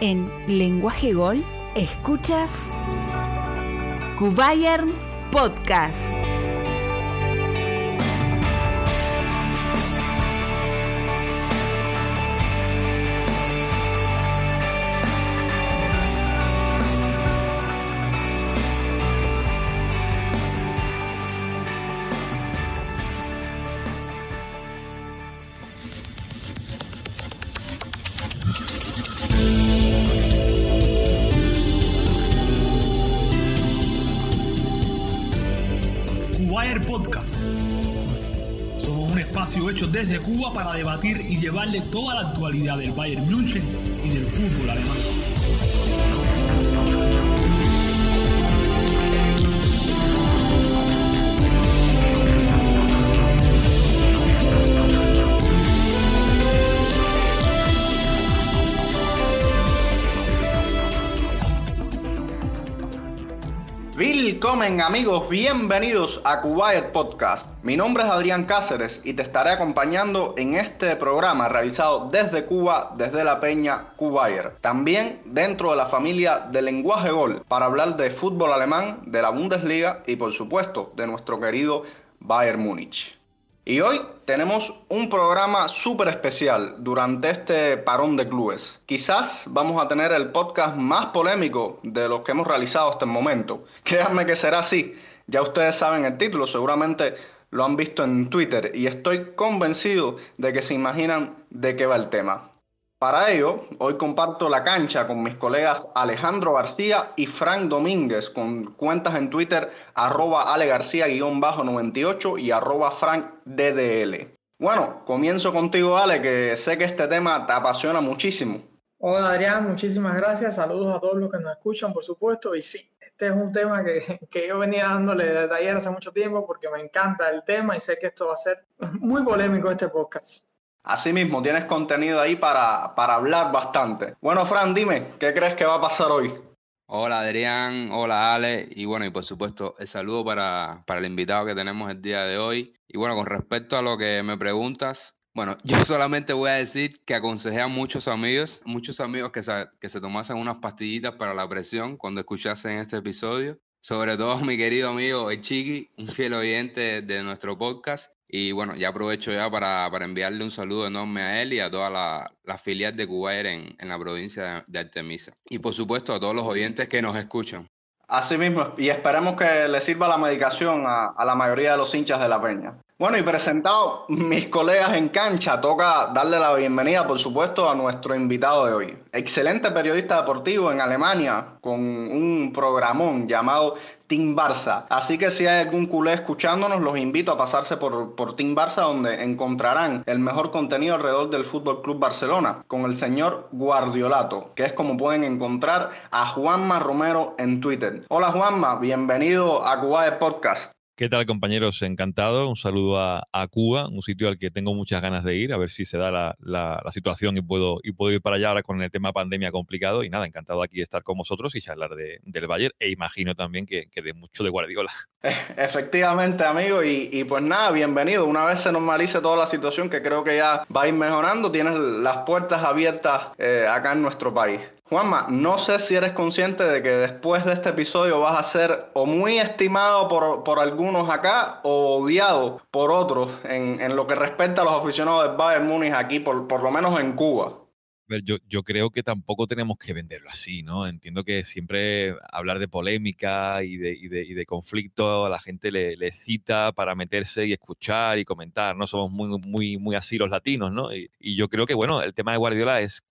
En Lenguaje Gol, escuchas Kubayern Podcast. Desde Cuba para debatir y llevarle toda la actualidad del Bayern München y del fútbol alemán. Amigos, bienvenidos a Kuwait Podcast. Mi nombre es Adrián Cáceres y te estaré acompañando en este programa realizado desde Cuba, desde la peña Kuwait. También dentro de la familia de Lenguaje Gol para hablar de fútbol alemán, de la Bundesliga y por supuesto de nuestro querido Bayern Múnich. Y hoy tenemos un programa súper especial durante este parón de clubes. Quizás vamos a tener el podcast más polémico de los que hemos realizado hasta el momento. Créanme que será así. Ya ustedes saben el título, seguramente lo han visto en Twitter y estoy convencido de que se imaginan de qué va el tema. Para ello, hoy comparto la cancha con mis colegas Alejandro García y Frank Domínguez con cuentas en Twitter arroba Ale García-98 y arroba Frank DDL. Bueno, comienzo contigo Ale, que sé que este tema te apasiona muchísimo. Hola Adrián, muchísimas gracias. Saludos a todos los que nos escuchan, por supuesto. Y sí, este es un tema que, que yo venía dándole desde ayer hace mucho tiempo porque me encanta el tema y sé que esto va a ser muy polémico este podcast. Asimismo, tienes contenido ahí para, para hablar bastante. Bueno, Fran, dime, ¿qué crees que va a pasar hoy? Hola Adrián, hola Ale y bueno, y por supuesto el saludo para, para el invitado que tenemos el día de hoy. Y bueno, con respecto a lo que me preguntas, bueno, yo solamente voy a decir que aconsejé a muchos amigos, muchos amigos que se, que se tomasen unas pastillitas para la presión cuando escuchasen este episodio. Sobre todo mi querido amigo El un fiel oyente de nuestro podcast. Y bueno, ya aprovecho ya para, para enviarle un saludo enorme a él y a toda la, la filial de Cubaer en, en la provincia de Artemisa. Y por supuesto a todos los oyentes que nos escuchan. Así mismo, y esperemos que le sirva la medicación a, a, la mayoría de los hinchas de la peña. Bueno, y presentado mis colegas en cancha, toca darle la bienvenida, por supuesto, a nuestro invitado de hoy. Excelente periodista deportivo en Alemania, con un programón llamado Team Barça. Así que si hay algún culé escuchándonos, los invito a pasarse por, por Team Barça, donde encontrarán el mejor contenido alrededor del Fútbol Club Barcelona, con el señor Guardiolato, que es como pueden encontrar a Juanma Romero en Twitter. Hola Juanma, bienvenido a Cuba de Podcast. ¿Qué tal compañeros? Encantado. Un saludo a, a, Cuba, un sitio al que tengo muchas ganas de ir, a ver si se da la, la, situación y puedo, y puedo ir para allá ahora con el tema pandemia complicado. Y nada, encantado aquí de estar con vosotros y charlar de, del Bayern e imagino también que, que, de mucho de Guardiola. Efectivamente, amigo. Y, y, pues nada, bienvenido. Una vez se normalice toda la situación, que creo que ya va a ir mejorando, tienes las puertas abiertas eh, acá en nuestro país. Juanma, no sé si eres consciente de que después de este episodio vas a ser o muy estimado por, por algunos acá o odiado por otros en, en, lo que respecta a los aficionados del Bayern Múnich aquí, por, por lo menos en Cuba. Ver, yo, yo, creo que tampoco tenemos que venderlo así, ¿no? Entiendo que siempre hablar de polémica y de, y de, y de conflicto a la gente le, le, cita para meterse y escuchar y comentar, ¿no? Somos muy, muy, muy así los latinos, ¿no? Y yo creo que, bueno, el tema de Guardiola es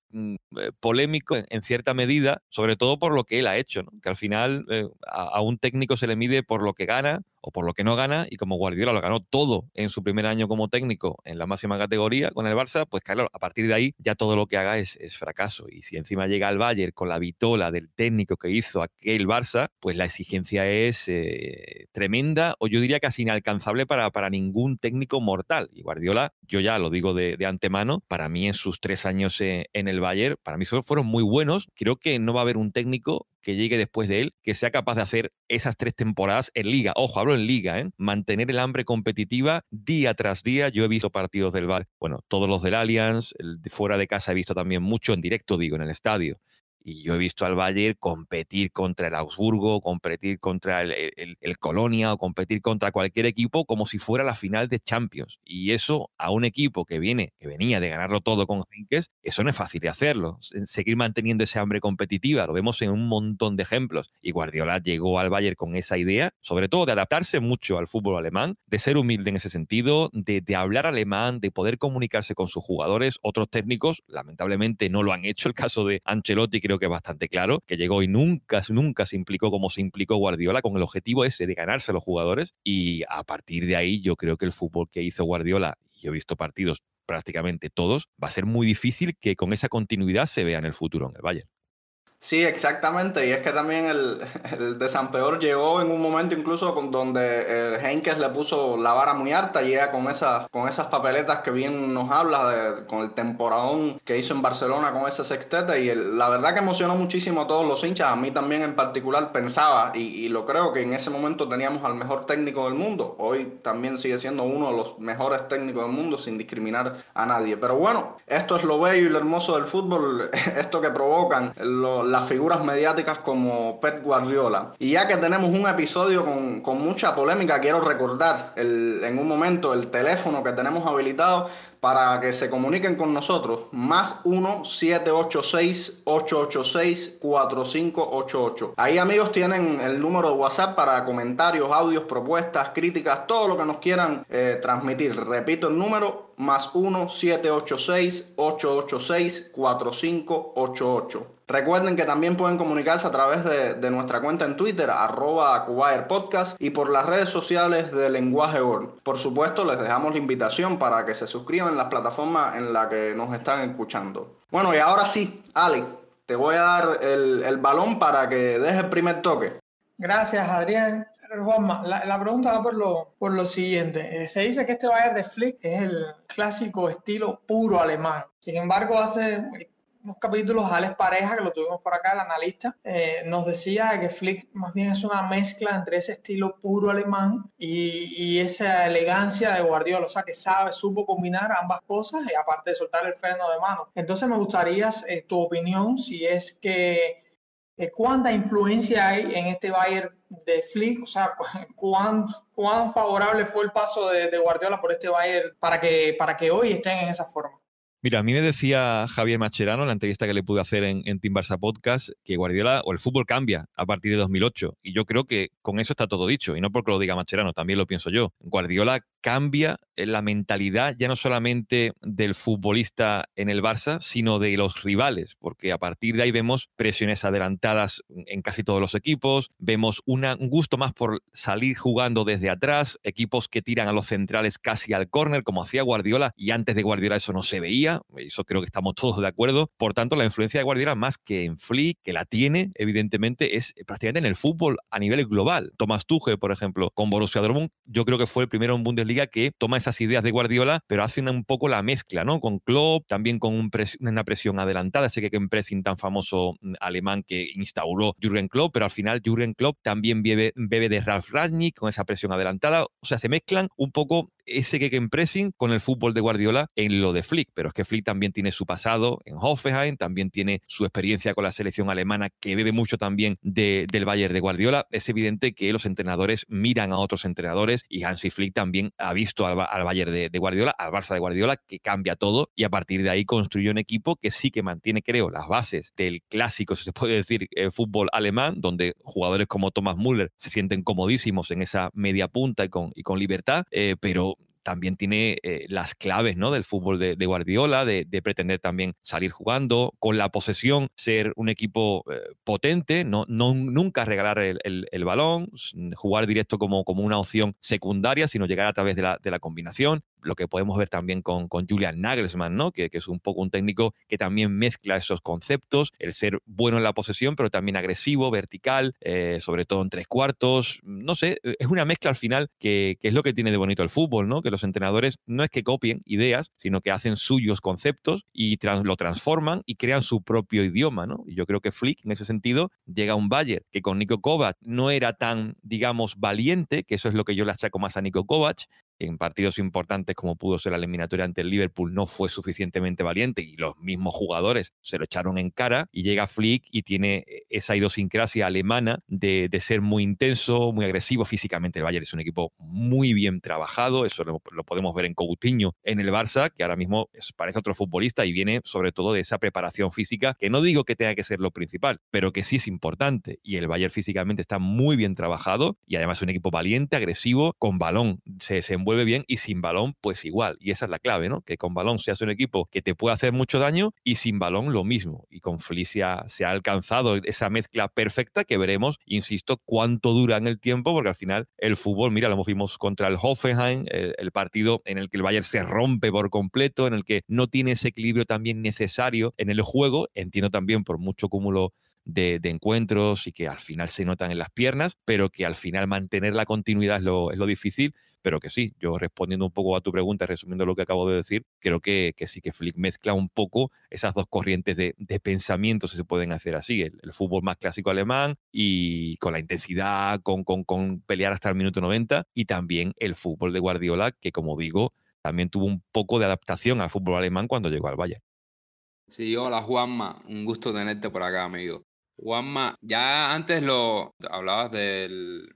polémico en, cierta medida, sobre todo por lo que él ha hecho, ¿no? que al final eh, a, un técnico se le mide por lo que gana o por lo que no gana, y como Guardiola lo ganó todo en su primer año como técnico en la máxima categoría con el Barça, pues claro, a partir de ahí ya todo lo que haga es, fracaso. Y si encima llega al Bayern con la vitola del técnico que hizo aquel Barça, pues la exigencia es eh, tremenda, o yo diría casi inalcanzable para, para ningún técnico mortal. Y Guardiola, yo ya lo digo de, antemano, para mí en sus tres años en, en el Bayern, para mí fueron muy buenos. Creo que no va a haber un técnico que llegue después de él que sea capaz de hacer esas tres temporadas en liga. Ojo, hablo en liga, ¿eh? Mantener el hambre competitiva día tras día. Yo he visto partidos del Bar, bueno, todos los del Allianz, fuera de casa he visto también mucho en directo, digo, en el estadio. Y yo he visto al Bayern competir contra el Augsburgo, competir contra el, el, Colonia o competir contra cualquier equipo como si fuera la final de Champions. Y eso a un equipo que viene, que venía de ganarlo todo con Henkes, eso no es fácil de hacerlo. Seguir manteniendo ese hambre competitiva, lo vemos en un montón de ejemplos. Y Guardiola llegó al Bayern con esa idea, sobre todo de adaptarse mucho al fútbol alemán, de ser humilde en ese sentido, de, de hablar alemán, de poder comunicarse con sus jugadores. Otros técnicos, lamentablemente, no lo han hecho. El caso de Ancelotti creo que es bastante claro, que llegó y nunca, nunca se implicó como se implicó Guardiola con el objetivo ese de ganarse a los jugadores. Y a partir de ahí yo creo que el fútbol que hizo Guardiola, y yo he visto partidos prácticamente todos, va a ser muy difícil que con esa continuidad se vea en el futuro en el Bayern. Sí, exactamente. Y es que también el, el de San Peor llegó en un momento incluso con donde el Henkes le puso la vara muy alta llega con esas, con esas papeletas que bien nos habla, de, con el temporadón que hizo en Barcelona con ese sextete. Y la verdad que emocionó muchísimo a todos los hinchas. A mí también en particular pensaba, y, y lo creo que en ese momento teníamos al mejor técnico del mundo. Hoy también sigue siendo uno de los mejores técnicos del mundo sin discriminar a nadie. Pero bueno, esto es lo bello y lo hermoso del fútbol, esto que provocan los las figuras mediáticas como Pep Guardiola. Y ya que tenemos un episodio con, con mucha polémica, quiero recordar el, en un momento el teléfono que tenemos habilitado para que se comuniquen con nosotros. Más 1-786-886-4588. Ahí amigos tienen el número de WhatsApp para comentarios, audios, propuestas, críticas, todo lo que nos quieran eh, transmitir. Repito el número, más 1-786-886-4588. Recuerden que también pueden comunicarse a través de, nuestra cuenta en Twitter, arroba Podcast, y por las redes sociales de Lenguaje Gol. Por supuesto, les dejamos la invitación para que se suscriban en las plataformas en las que nos están escuchando. Bueno, y ahora sí, Ale, te voy a dar el, balón para que deje el primer toque. Gracias, Adrián. Juanma, la, pregunta va por lo, por lo siguiente. Eh, se dice que este Bayern de Flick es el clásico estilo puro alemán. Sin embargo, hace unos capítulos, Alex Pareja, que lo tuvimos por acá, el analista, eh, nos decía que Flick más bien es una mezcla entre ese estilo puro alemán y, y, esa elegancia de Guardiola, o sea, que sabe, supo combinar ambas cosas y aparte de soltar el freno de mano. Entonces me gustaría eh, tu opinión, si es que cuánta influencia hay en este Bayern de Flick, o sea, cuán, cuán favorable fue el paso de, de Guardiola por este Bayern para que, para que hoy estén en esa forma. Mira, a mí me decía Javier Macherano en la entrevista que le pude hacer en, en Team Barça Podcast que Guardiola o el fútbol cambia a partir de 2008. Y yo creo que con eso está todo dicho. Y no porque lo diga Macherano, también lo pienso yo. Guardiola cambia la mentalidad ya no solamente del futbolista en el Barça, sino de los rivales, porque a partir de ahí vemos presiones adelantadas en casi todos los equipos, vemos un gusto más por salir jugando desde atrás, equipos que tiran a los centrales casi al córner, como hacía Guardiola, y antes de Guardiola eso no se veía, eso creo que estamos todos de acuerdo. Por tanto, la influencia de Guardiola, más que en Flick, que la tiene, evidentemente, es prácticamente en el fútbol a nivel global. Tomás Tuchel, por ejemplo, con Borussia Dortmund, yo creo que fue el primero en Bundesliga que toma esas ideas de Guardiola, pero hace un poco la mezcla, ¿no? Con Klopp, también con una presión adelantada, ese que en pressing tan famoso mm, alemán que instauró Jürgen Klopp, pero al final Jürgen Klopp también bebe, bebe de Ralf Rangnick con esa presión adelantada, o sea, se mezclan un poco ese que pressing con el fútbol de Guardiola en lo de Flick, pero es que Flick también tiene su pasado en Hoffenheim, también tiene su experiencia con la selección alemana que bebe mucho también del Bayern de Guardiola. Es evidente que los entrenadores miran a otros entrenadores y Hansi Flick también ha visto al, Bayern de, Guardiola, al Barça de Guardiola, que cambia todo y a partir de ahí construyó un equipo que sí que mantiene, creo, las bases del clásico, si se puede decir, eh, fútbol alemán, donde jugadores como Thomas Müller se sienten comodísimos en esa media punta y con, y con libertad, eh, pero también tiene eh, las claves ¿no? del fútbol de, Guardiola, de, pretender también salir jugando, con la posesión, ser un equipo eh, potente, no, nunca regalar el, balón, jugar directo como, como una opción secundaria, sino llegar a través de la combinación lo que podemos ver también con, con Julian Nagelsmann, ¿no? Que, es un poco un técnico que también mezcla esos conceptos, el ser bueno en la posesión, pero también agresivo, vertical, eh, sobre todo en tres cuartos. No sé, e, es una mezcla al final que, es lo que tiene de bonito el fútbol, ¿no? Que los entrenadores no es que copien ideas, sino que hacen suyos conceptos y lo transforman y crean su propio idioma, ¿no? Y yo creo que Flick, en ese sentido, llega a un Bayern que con Nico Kovac no era tan, digamos, valiente, que eso es lo que yo le achaco más a Nico Kovac, en partidos importantes como pudo ser la eliminatoria ante el Liverpool no fue suficientemente valiente y los mismos jugadores se lo echaron en cara y llega Flick y tiene eh, esa idiosincrasia alemana de, ser muy intenso, muy agresivo físicamente. El Bayern es un equipo muy bien trabajado, eso lo, podemos ver en Coutinho en el Barça, que ahora mismo parece otro futbolista y viene sobre todo de esa preparación física, que no digo que tenga que ser lo principal, pero que sí es importante. Y el Bayern físicamente está muy bien trabajado y además es un equipo valiente, agresivo, con balón, se desenvuelve bien y sin balón, pues igual. Y esa es la clave, ¿no? Que con balón seas un equipo que te puede hacer mucho daño y sin balón lo mismo. Y con Felicia se ha alcanzado esa mezcla perfecta que veremos, insisto, cuánto dura en el tiempo, porque al final el fútbol, mira, lo vimos contra el Hoffenheim, el, partido en el que el Bayern se rompe por completo, en el que no tiene ese equilibrio también necesario en el juego. Entiendo también por mucho cúmulo de, encuentros y que al final se notan en las piernas, pero que al final mantener la continuidad es lo, es lo difícil pero que sí, yo respondiendo un poco a tu pregunta, resumiendo lo que acabo de decir, creo que, que sí que Flick mezcla un poco esas dos corrientes de, de pensamiento, si se pueden hacer así, el, fútbol más clásico alemán y con la intensidad, con, con, con pelear hasta el minuto 90, y también el fútbol de Guardiola, que como digo, también tuvo un poco de adaptación al fútbol alemán cuando llegó al Bayern. Sí, hola Juanma, un gusto tenerte por acá, amigo. Juanma, ya antes lo hablabas del,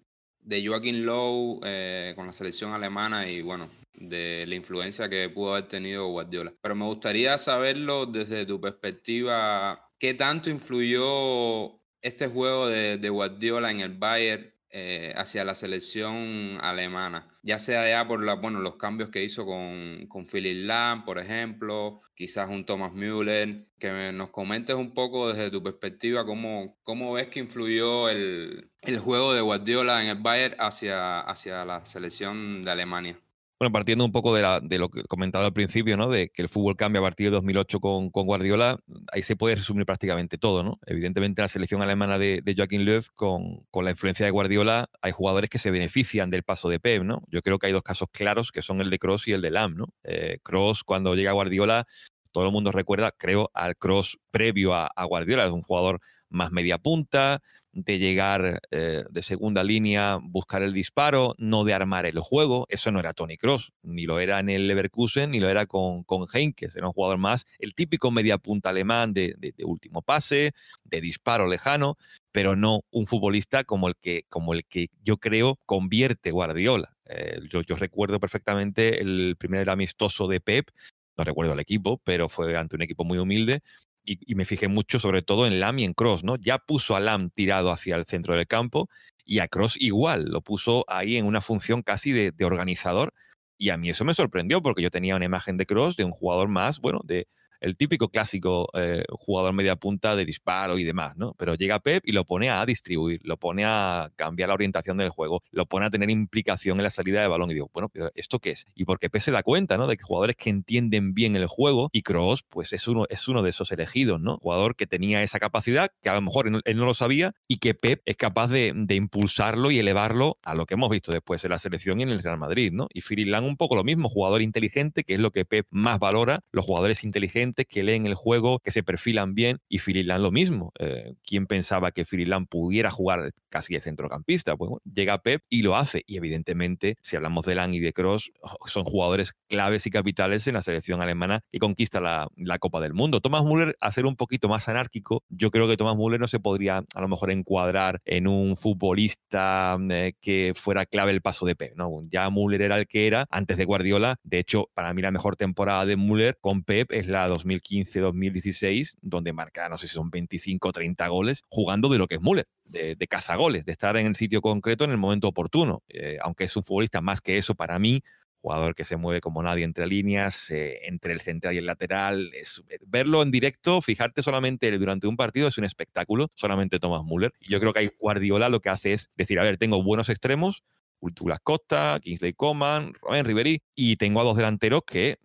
de Joaquín Lowe eh, con la selección alemana y bueno, de la influencia que pudo haber tenido Guardiola. Pero me gustaría saberlo desde tu perspectiva, ¿qué tanto influyó este juego de, de Guardiola en el Bayern eh, hacia la selección alemana, ya sea ya por la, bueno, los cambios que hizo con, con Philip Lahm, por ejemplo, quizás un Thomas Müller, que nos comentes un poco desde tu perspectiva cómo, cómo ves que influyó el, el juego de Guardiola en el Bayern hacia, hacia la selección de Alemania. Bueno, partiendo un poco de, la, de, lo que he comentado al principio, ¿no? De que el fútbol cambia a partir de 2008 con, con Guardiola, ahí se puede resumir prácticamente todo, ¿no? Evidentemente la selección alemana de, de Joachim Löw, con, la influencia de Guardiola, hay jugadores que se benefician del paso de Pep, ¿no? Yo creo que hay dos casos claros, que son el de Cross y el de Lam, ¿no? Eh, Cross, cuando llega a Guardiola, todo el mundo recuerda, creo, al Cross previo a, a Guardiola, es un jugador más media punta, de llegar eh, de segunda línea, buscar el disparo, no de armar el juego. Eso no era Tony Cross, ni lo era en el Leverkusen, ni lo era con, con Heinkes. Era un jugador más, el típico media punta alemán de, último pase, de disparo lejano, pero no un futbolista como el que, como el que yo creo convierte Guardiola. Eh, yo, yo recuerdo perfectamente el primer amistoso de Pep, no recuerdo el equipo, pero fue ante un equipo muy humilde, y, me fijé mucho sobre todo en Lam y en Cross, ¿no? Ya puso a Lam tirado hacia el centro del campo y a Cross igual, lo puso ahí en una función casi de, de organizador y a mí eso me sorprendió porque yo tenía una imagen de Cross de un jugador más, bueno, de, el típico clásico eh, jugador media punta de disparo y demás, ¿no? Pero llega Pep y lo pone a distribuir, lo pone a cambiar la orientación del juego, lo pone a tener implicación en la salida de balón. Y digo, bueno, pero ¿esto qué es? Y porque Pep se da cuenta, ¿no? De que jugadores que entienden bien el juego y Cross, pues es uno, es uno de esos elegidos, ¿no? Jugador que tenía esa capacidad, que a lo mejor él no lo sabía y que Pep es capaz de, impulsarlo y elevarlo a lo que hemos visto después en la selección y en el Real Madrid, ¿no? Y Firilan un poco lo mismo, jugador inteligente, que es lo que Pep más valora, los jugadores inteligentes que leen el juego, que se perfilan bien, y Fililand lo mismo. Eh, ¿Quién pensaba que Fililand pudiera jugar casi de centrocampista? Pues llega Pep y lo hace. Y evidentemente, si hablamos de Lang y de Cross, oh, son jugadores claves y capitales en la selección alemana que conquista la, Copa del Mundo. Thomas Müller, a ser un poquito más anárquico, yo creo que Thomas Müller no se podría a lo mejor encuadrar en un futbolista eh, que fuera clave el paso de Pep. ¿no? Ya Müller era el que era antes de Guardiola. De hecho, para mí la mejor temporada de Müller con Pep es la 2015-2016, donde marca, no sé si son 25 o 30 goles, jugando de lo que es Müller, de, de cazagoles, de estar en el sitio concreto en el momento oportuno. Eh, aunque es un futbolista más que eso para mí, jugador que se mueve como nadie entre líneas, eh, entre el central y el lateral. Eh, verlo en directo, fijarte solamente durante un partido es un espectáculo, solamente Thomas Müller. Y yo creo que ahí Guardiola lo que hace es decir, a ver, tengo buenos extremos, Douglas Costa, Kingsley Coman, Robin Riveri, y tengo a dos delanteros que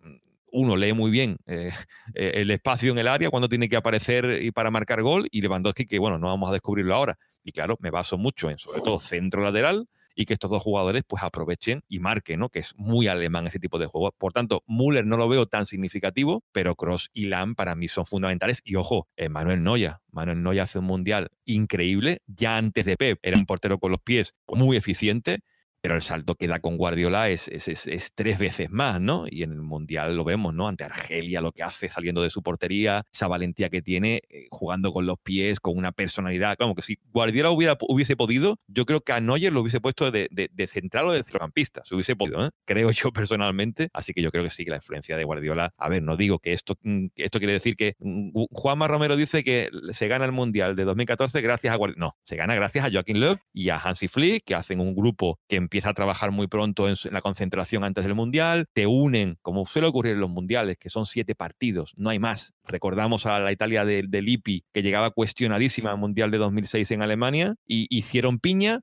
uno lee muy bien eh, eh, el espacio en el área cuando tiene que aparecer y para marcar gol, y Lewandowski, que bueno, no vamos a descubrirlo ahora. Y claro, me baso mucho en sobre todo centro lateral y que estos dos jugadores pues aprovechen y marquen, ¿no? Que es muy alemán ese tipo de juego. Por tanto, Müller no lo veo tan significativo, pero Cross y Lam para mí son fundamentales. Y ojo, eh, Manuel Noya. Manuel Noya hace un mundial increíble. Ya antes de Pep era un portero con los pies muy eficiente pero el salto que da con Guardiola es, es, es, tres veces más, ¿no? Y en el Mundial lo vemos, ¿no? Ante Argelia, lo que hace saliendo de su portería, esa valentía que tiene, eh, jugando con los pies, con una personalidad. Como que si Guardiola hubiera, hubiese podido, yo creo que a Neuer lo hubiese puesto de, de, central o de centrocampista, se hubiese podido, ¿eh? creo yo personalmente. Así que yo creo que sí, que la influencia de Guardiola, a ver, no digo que esto, mm, esto quiere decir que mm, Juanma Romero dice que se gana el Mundial de 2014 gracias a Guardiola. No, se gana gracias a Joaquín Löw y a Hansi Flick, que hacen un grupo que empieza empieza a trabajar muy pronto en, la concentración antes del Mundial, te unen, como suele ocurrir en los Mundiales, que son siete partidos, no hay más. Recordamos a la Italia de, de Lippi, que llegaba cuestionadísima al Mundial de 2006 en Alemania, y hicieron piña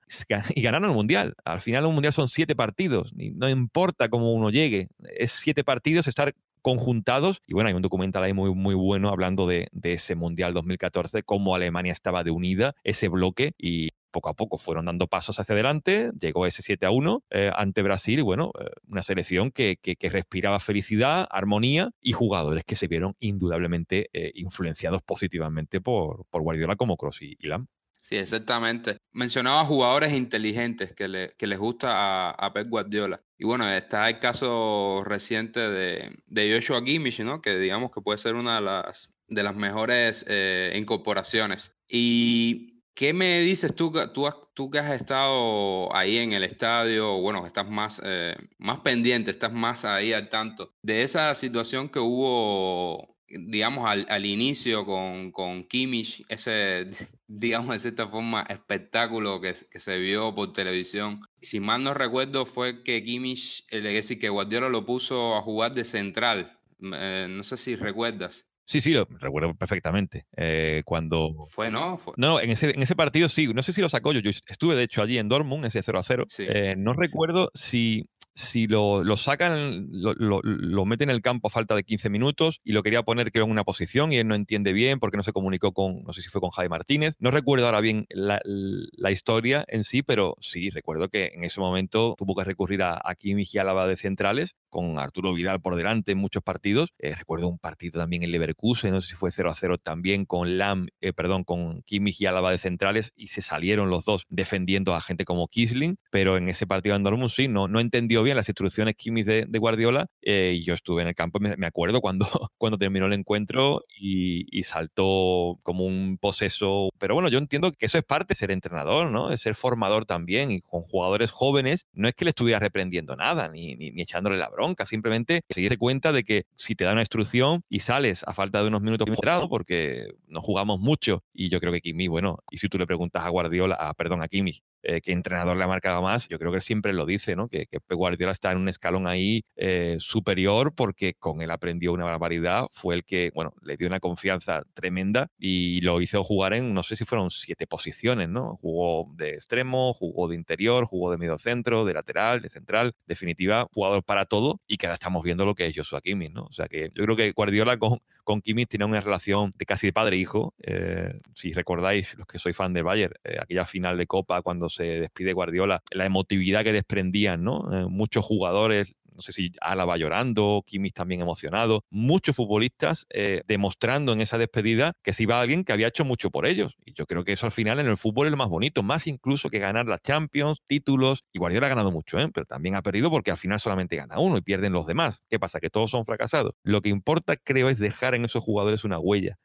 y ganaron el Mundial. Al final un Mundial son siete partidos, y no importa cómo uno llegue, es siete partidos, estar conjuntados. Y bueno, hay un documental ahí muy, muy bueno hablando de, de, ese Mundial 2014, cómo Alemania estaba de unida, ese bloque, y poco a poco fueron dando pasos hacia adelante, llegó ese 7 a 1 eh, ante Brasil y bueno, eh, una selección que, respiraba felicidad, armonía y jugadores que se vieron indudablemente eh, influenciados positivamente por, por Guardiola como Kroos y, Lam. Sí, exactamente. Mencionaba jugadores inteligentes que, le, les gusta a, Pep Guardiola. Y bueno, está el caso reciente de, de Joshua Kimmich, ¿no? Que digamos que puede ser una de las, de las mejores incorporaciones. Y ¿Qué me dices tú, tú, tú que has estado ahí en el estadio, bueno, estás más, eh, más pendiente, estás más ahí al tanto de esa situación que hubo, digamos, al, al inicio con, con Kimmich, ese, digamos, de cierta forma, espectáculo que, que, se vio por televisión? Si mal no recuerdo, fue que Kimmich, es decir, que Guardiola lo puso a jugar de central. Eh, no sé si recuerdas. Sí, sí, lo recuerdo perfectamente. Eh, cuando. Fue, ¿no? No, en ese, en ese partido sí. No sé si lo sacó yo. Yo estuve, de hecho, allí en Dortmund, ese 0 a 0. Eh, no recuerdo si si lo, lo sacan, lo, lo, meten en el campo a falta de 15 minutos y lo quería poner creo en una posición y él no entiende bien porque no se comunicó con, no sé si fue con Jaime Martínez. No recuerdo ahora bien la, la historia en sí, pero sí, recuerdo que en ese momento tuvo que recurrir a, a Kimmich y Álava de centrales con Arturo Vidal por delante en muchos partidos. Eh, recuerdo un partido también en Leverkusen, no sé si fue 0 a 0 también con Lam, eh, perdón, con Kimmich y Álava de centrales y se salieron los dos defendiendo a gente como Kisling, pero en ese partido en Dortmund sí, no, no entendió bien las instrucciones Kimmich de, Guardiola eh, y yo estuve en el campo, me, me acuerdo cuando, cuando terminó el encuentro y, y, saltó como un poseso, pero bueno, yo entiendo que eso es parte de ser entrenador, ¿no? De ser formador también y con jugadores jóvenes, no es que le estuviera reprendiendo nada ni, ni, echándole la simplemente que se diese cuenta de que si te da una instrucción y sales a falta de unos minutos porque no jugamos mucho y yo creo que Kimmich, bueno, y si tú le preguntas a Guardiola, a, perdón, a Kimmich, eh, qué entrenador le ha marcado más, yo creo que siempre lo dice, ¿no? Que, que Guardiola está en un escalón ahí eh, superior porque con él aprendió una barbaridad, fue el que, bueno, le dio una confianza tremenda y lo hizo jugar en, no sé si fueron siete posiciones, ¿no? Jugó de extremo, jugó de interior, jugó de medio centro, de lateral, de central, definitiva, jugador para todo y que ahora estamos viendo lo que es Joshua Kimmich, ¿no? O sea que yo creo que Guardiola con, con Kimmich tiene una relación de casi de padre-hijo. Eh, si recordáis, los que soy fan de Bayern, aquella final de Copa cuando se despide Guardiola, la emotividad que desprendían, ¿no? Eh, muchos jugadores no sé si Álava llorando, Kimmich también emocionado, muchos futbolistas eh, demostrando en esa despedida que se iba alguien que había hecho mucho por ellos. Y yo creo que eso al final en el fútbol es lo más bonito, más incluso que ganar las Champions, títulos. Y Guardiola ha ganado mucho, ¿eh? pero también ha perdido porque al final solamente gana uno y pierden los demás. ¿Qué pasa? Que todos son fracasados. Lo que importa, creo, es dejar en esos jugadores una huella.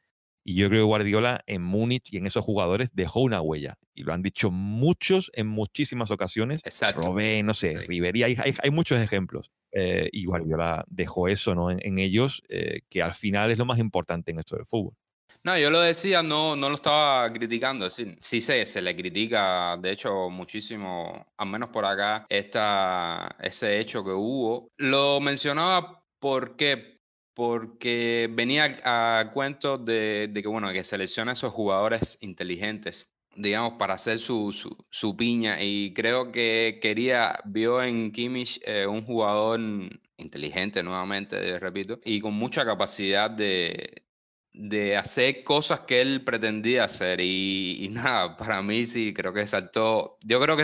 Y yo creo que Guardiola en Múnich y en esos jugadores dejó una huella. Y lo han dicho muchos en muchísimas ocasiones. Exacto. Robé, no sé, Rivería, hay, hay, muchos ejemplos. Eh, y Guardiola dejó eso ¿no? en, ellos, eh, que al final es lo más importante en esto del fútbol. No, yo lo decía, no, no lo estaba criticando, es decir, sí se, se le critica, de hecho, muchísimo, al menos por acá, esta, ese hecho que hubo. Lo mencionaba porque porque venía a, cuento de, que, bueno, que selecciona a esos jugadores inteligentes, digamos, para hacer su, su, piña. Y creo que quería, vio en Kimmich eh, un jugador inteligente, nuevamente, repito, y con mucha capacidad de, de hacer cosas que él pretendía hacer. Y, nada, para mí sí, creo que saltó, yo creo que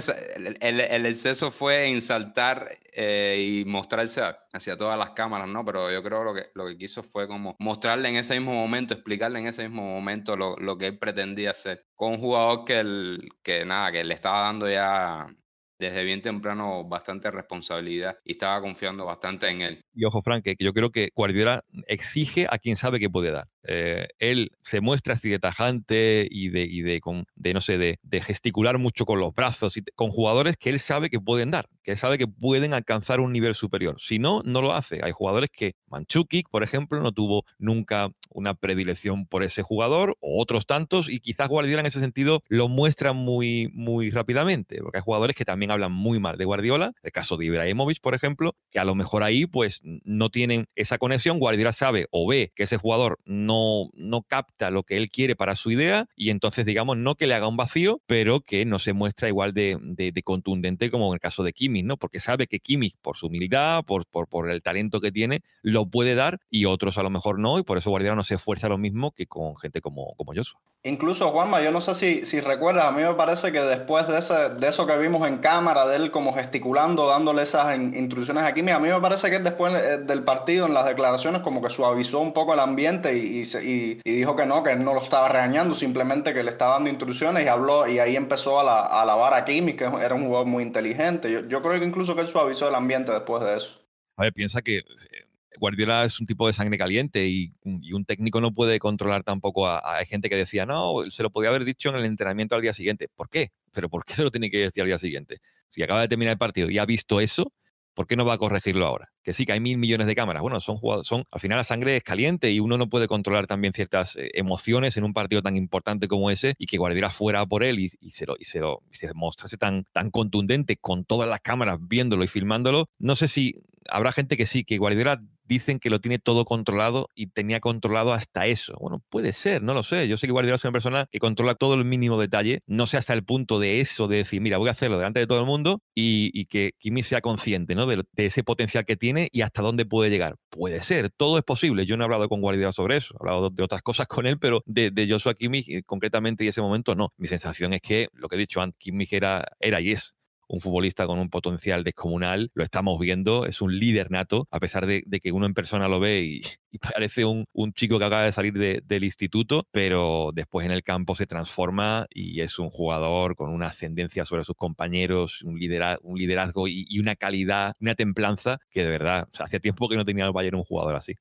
el, el, exceso fue en saltar eh, y mostrarse hacia todas las cámaras, ¿no? Pero yo creo lo que lo que quiso fue como mostrarle en ese mismo momento, explicarle en ese mismo momento lo, lo que él pretendía hacer. Con un jugador que, el, que nada, que le estaba dando ya desde bien temprano bastante responsabilidad y estaba confiando bastante en él. Y ojo, Frank, que yo creo que Guardiola exige a quien sabe que puede dar. Eh, él se muestra así de tajante y de, y de, con, de no sé, de, de, gesticular mucho con los brazos y con jugadores que él sabe que pueden dar, que sabe que pueden alcanzar un nivel superior. Si no, no lo hace. Hay jugadores que, Manchukic, por ejemplo, no tuvo nunca una predilección por ese jugador, o otros tantos, y quizás Guardiola en ese sentido lo muestra muy, muy rápidamente, porque hay jugadores que también hablan muy mal de Guardiola, el caso de Ibrahimovic, por ejemplo, que a lo mejor ahí pues no tienen esa conexión, Guardiola sabe o ve que ese jugador no, no capta lo que él quiere para su idea, y entonces digamos no que le haga un vacío, pero que no se muestra igual de, de, de contundente como en el caso de Kimmich, ¿no? Porque sabe que Kimmich, por su humildad, por, por, por el talento que tiene, lo puede dar y otros a lo mejor no, y por eso Guardiola no se esfuerza lo mismo que con gente como, como Joshua. Incluso, Juanma, yo no sé si, si recuerdas, a mí me parece que después de, ese, de eso que vimos en cámara, de él como gesticulando, dándole esas in, instrucciones a Kimi, a mí me parece que él después eh, del partido, en las declaraciones, como que suavizó un poco el ambiente y, y, y, dijo que no, que él no lo estaba regañando, simplemente que le estaba dando instrucciones y habló, y ahí empezó a, la, a alabar a Kimi, que era un jugador muy inteligente. Yo, yo creo que incluso que él suavizó el ambiente después de eso. A ver, piensa que Guardiola es un tipo de sangre caliente y, un técnico no puede controlar tampoco a, gente que decía, no, se lo podía haber dicho en el entrenamiento al día siguiente. ¿Por qué? ¿Pero por qué se lo tiene que decir al día siguiente? Si acaba de terminar el partido y ha visto eso, ¿por qué no va a corregirlo ahora? Que sí, que hay mil millones de cámaras. Bueno, son jugadores, son, al final la sangre es caliente y uno no puede controlar también ciertas eh, emociones en un partido tan importante como ese y que Guardiola fuera por él y, se lo, y se lo se mostrase tan, tan contundente con todas las cámaras viéndolo y filmándolo. No sé si habrá gente que sí, que Guardiola dicen que lo tiene todo controlado y tenía controlado hasta eso. Bueno, puede ser, no lo sé. Yo sé que Guardiola es una persona que controla todo el mínimo detalle, no sé hasta el punto de eso, de decir, mira, voy a hacerlo delante de todo el mundo y, y que Kimi sea consciente ¿no? de, de, ese potencial que tiene y hasta dónde puede llegar. Puede ser, todo es posible. Yo no he hablado con Guardiola sobre eso, he hablado de otras cosas con él, pero de, de Joshua Kimmich concretamente y ese momento no. Mi sensación es que lo que he dicho antes, Kimmich era, era y es un futbolista con un potencial descomunal, lo estamos viendo, es un líder nato, a pesar de, que uno en persona lo ve y, parece un, chico que acaba de salir de, del instituto, pero después en el campo se transforma y es un jugador con una ascendencia sobre sus compañeros, un, lidera, un liderazgo y, y, una calidad, una templanza que de verdad, o sea, hacía tiempo que no tenía el Bayern un jugador así.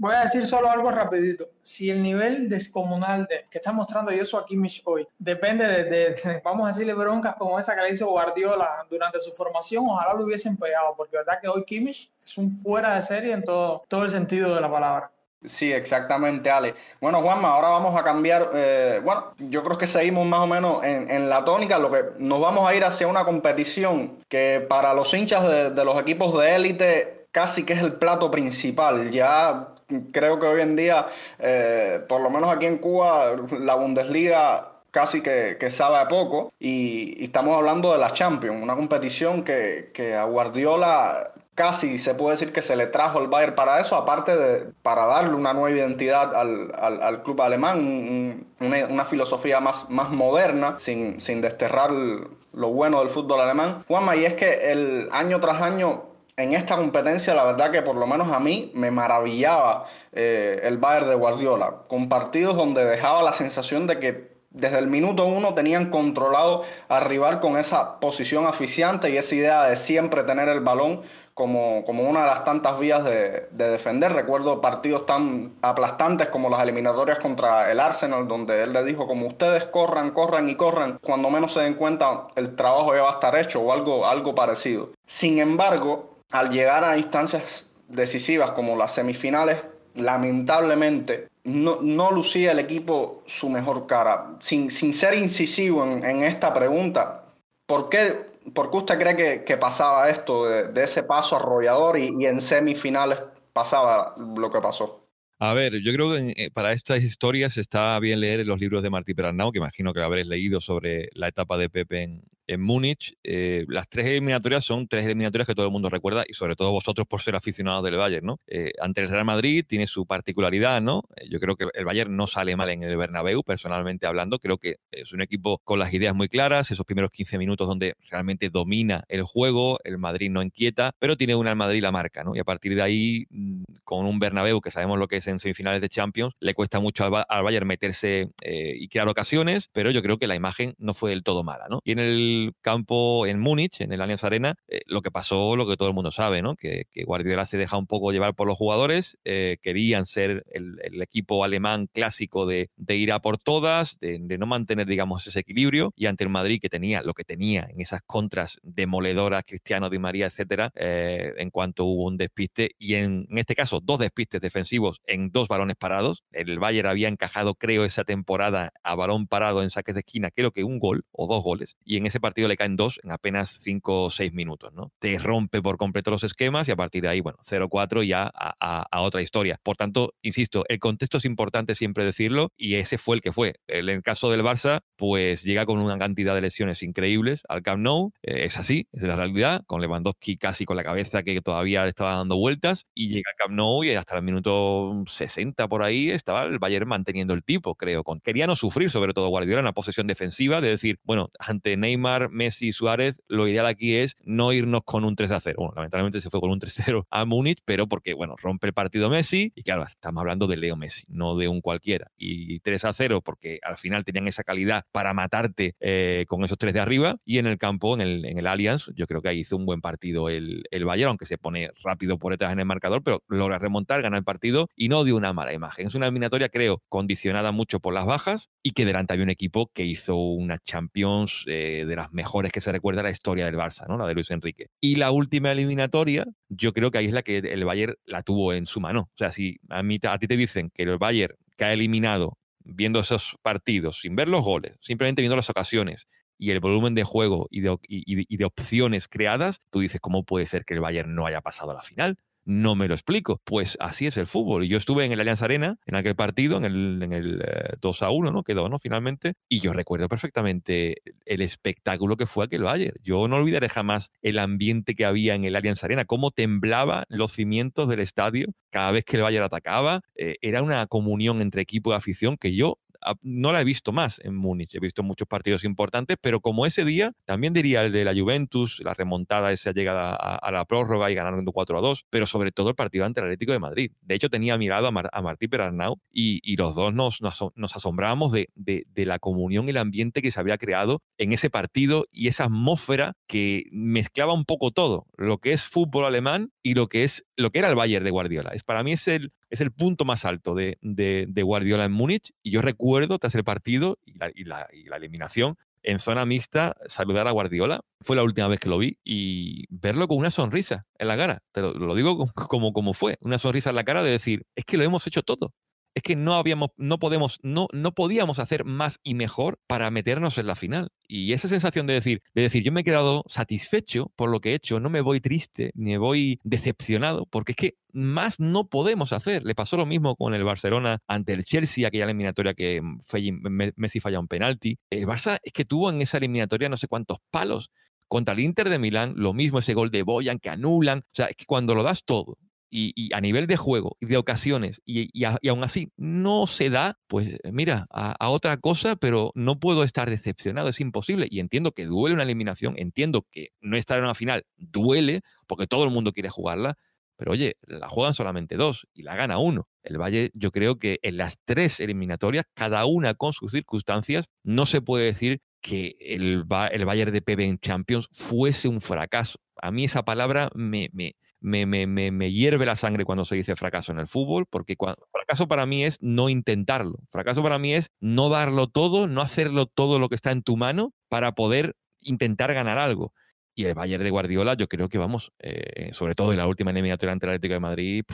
Voy a decir solo algo rapidito. Si el nivel descomunal de, que está mostrando Joshua Kimmich hoy depende de, de, de, vamos a decirle, broncas como esa que le hizo Guardiola durante su formación, ojalá lo hubiesen pegado, porque verdad que hoy Kimmich es un fuera de serie en todo, todo el sentido de la palabra. Sí, exactamente, Ale. Bueno, Juanma, ahora vamos a cambiar. Eh, bueno, yo creo que seguimos más o menos en, en, la tónica. Lo que nos vamos a ir hacia una competición que para los hinchas de, de los equipos de élite casi que es el plato principal. Ya creo que hoy en día, eh, por lo menos aquí en Cuba, la Bundesliga casi que, que sabe a poco y, y, estamos hablando de la Champions, una competición que, que, a Guardiola casi se puede decir que se le trajo el Bayern para eso, aparte de para darle una nueva identidad al, al, al club alemán, un, una, una, filosofía más, más moderna, sin, sin desterrar lo bueno del fútbol alemán. Juanma, y es que el año tras año en esta competencia, la verdad que por lo menos a mí me maravillaba eh, el Bayern de Guardiola, con partidos donde dejaba la sensación de que desde el minuto uno tenían controlado al rival con esa posición aficiante y esa idea de siempre tener el balón como, como una de las tantas vías de, de, defender. Recuerdo partidos tan aplastantes como las eliminatorias contra el Arsenal, donde él le dijo como ustedes corran, corran y corran, cuando menos se den cuenta el trabajo ya va a estar hecho o algo, algo parecido. Sin embargo, al llegar a instancias decisivas como las semifinales, lamentablemente no, no lucía el equipo su mejor cara. Sin, sin ser incisivo en, esta pregunta, ¿por qué, por qué usted cree que, que pasaba esto de, de, ese paso arrollador y, y en semifinales pasaba lo que pasó? A ver, yo creo que eh, para estas historias está bien leer los libros de Martí Perarnau, que imagino que habréis leído sobre la etapa de Pepe en, en Múnich. Eh, las tres eliminatorias son tres eliminatorias que todo el mundo recuerda y sobre todo vosotros por ser aficionados del Bayern, ¿no? Eh, ante el Real Madrid tiene su particularidad, ¿no? Eh, yo creo que el Bayern no sale mal en el Bernabéu, personalmente hablando. Creo que es un equipo con las ideas muy claras, esos primeros 15 minutos donde realmente domina el juego, el Madrid no inquieta, pero tiene una Madrid la marca, ¿no? Y a partir de ahí mm, con un Bernabéu que sabemos lo que es en semifinales de Champions, le cuesta mucho al, Bayern meterse eh, y crear ocasiones, pero yo creo que la imagen no fue del todo mala, ¿no? Y en el campo en Múnich, en el Allianz Arena, eh, lo que pasó, lo que todo el mundo sabe, ¿no? Que, Guardiola se deja un poco llevar por los jugadores, eh, querían ser el, equipo alemán clásico de, ir a por todas, de, no mantener, digamos, ese equilibrio, y ante el Madrid que tenía lo que tenía en esas contras demoledoras, Cristiano, Di María, etcétera, en cuanto hubo un despiste, y en, en este caso dos despistes defensivos en dos balones parados, el Bayern había encajado, creo, esa temporada a balón parado en saques de esquina, creo que un gol o dos goles, y en ese partido le caen dos en apenas cinco o seis minutos, ¿no? Te rompe por completo los esquemas y a partir de ahí, bueno, 0-4 ya a, otra historia. Por tanto, insisto, el contexto es importante siempre decirlo y ese fue el que fue. En el caso del Barça, pues llega con una cantidad de lesiones increíbles al Camp Nou, eh, es así, es la realidad, con Lewandowski casi con la cabeza que todavía estaba dando vueltas y llega al Camp Nou y hasta el minuto 60 por ahí estaba el Bayern manteniendo el tipo, creo. Quería no sufrir, sobre todo Guardiola, en la posesión defensiva, de decir, bueno, ante Neymar, Messi Suárez, lo ideal aquí es no irnos con un 3 a 0. Bueno, lamentablemente se fue con un 3 0 a Múnich, pero porque, bueno, rompe el partido Messi y claro, estamos hablando de Leo Messi, no de un cualquiera. Y 3 a 0 porque al final tenían esa calidad para matarte eh, con esos tres de arriba y en el campo, en el, en el Allianz, yo creo que ahí hizo un buen partido el, el Bayern, aunque se pone rápido por detrás en el marcador, pero logra remontar, gana el partido y no dio una mala imagen. Es una eliminatoria, creo, condicionada mucho por las bajas y que delante había un equipo que hizo una Champions eh, de las mejores que se recuerda la historia del Barça, ¿no? La de Luis Enrique. Y la última eliminatoria, yo creo que ahí es la que el Bayern la tuvo en su mano. O sea, si a, mí, a ti te dicen que el Bayern que ha eliminado viendo esos partidos, sin ver los goles, simplemente viendo las ocasiones y el volumen de juego y de, y de opciones creadas, tú dices, ¿cómo puede ser que el Bayern no haya pasado a la final? No me lo explico. Pues así es el fútbol. Yo estuve en el Allianz Arena, en aquel partido, en el, en el 2 eh, a 1, ¿no? Quedó, ¿no? Finalmente. Y yo recuerdo perfectamente el espectáculo que fue aquel Bayern. Yo no olvidaré jamás el ambiente que había en el Allianz Arena, cómo temblaban los cimientos del estadio cada vez que el Bayern atacaba. Eh, era una comunión entre equipo y afición que yo no la he visto más en Múnich. He visto muchos partidos importantes, pero como ese día, también diría el de la Juventus, la remontada, esa llegada a, la prórroga y ganando 4 a 2, pero sobre todo el partido ante el Atlético de Madrid. De hecho, tenía mirado a, Martí Perarnau y, y, los dos nos, nos, asombrábamos de, de, la comunión y el ambiente que se había creado en ese partido y esa atmósfera que mezclaba un poco todo, lo que es fútbol alemán y lo que es lo que era el Bayern de Guardiola. Es, para mí es el, es el punto más alto de, Guardiola en Múnich. Y yo recuerdo, tras el partido y la, eliminación, en zona mixta, saludar a Guardiola. Fue la última vez que lo vi y verlo con una sonrisa en la cara. Te lo, digo como, como fue, una sonrisa en la cara de decir, es que lo hemos hecho todo es que no habíamos, no podemos, no, no podíamos hacer más y mejor para meternos en la final. Y esa sensación de decir, de decir, yo me he quedado satisfecho por lo que he hecho, no me voy triste, ni me voy decepcionado, porque es que más no podemos hacer. Le pasó lo mismo con el Barcelona ante el Chelsea, aquella eliminatoria que Messi falla un penalti. El Barça es que tuvo en esa eliminatoria no sé cuántos palos. Contra el Inter de Milán, lo mismo ese gol de Boyan que anulan. O sea, es que cuando lo das todo, y, a nivel de juego y de ocasiones, y, aún así no se da, pues mira, a, otra cosa, pero no puedo estar decepcionado, es imposible. Y entiendo que duele una eliminación, entiendo que no estar en una final duele, porque todo el mundo quiere jugarla, pero oye, la juegan solamente dos y la gana uno. El Valle, yo creo que en las tres eliminatorias, cada una con sus circunstancias, no se puede decir que el, el Bayern de PB en Champions fuese un fracaso. A mí esa palabra me, me, me, me, me, hierve la sangre cuando se dice fracaso en el fútbol, porque fracaso para mí es no intentarlo. Fracaso para mí es no darlo todo, no hacerlo todo lo que está en tu mano para poder intentar ganar algo. Y el Bayern de Guardiola, yo creo que vamos, eh, sobre todo en la última eliminatoria ante el Atlético de Madrid,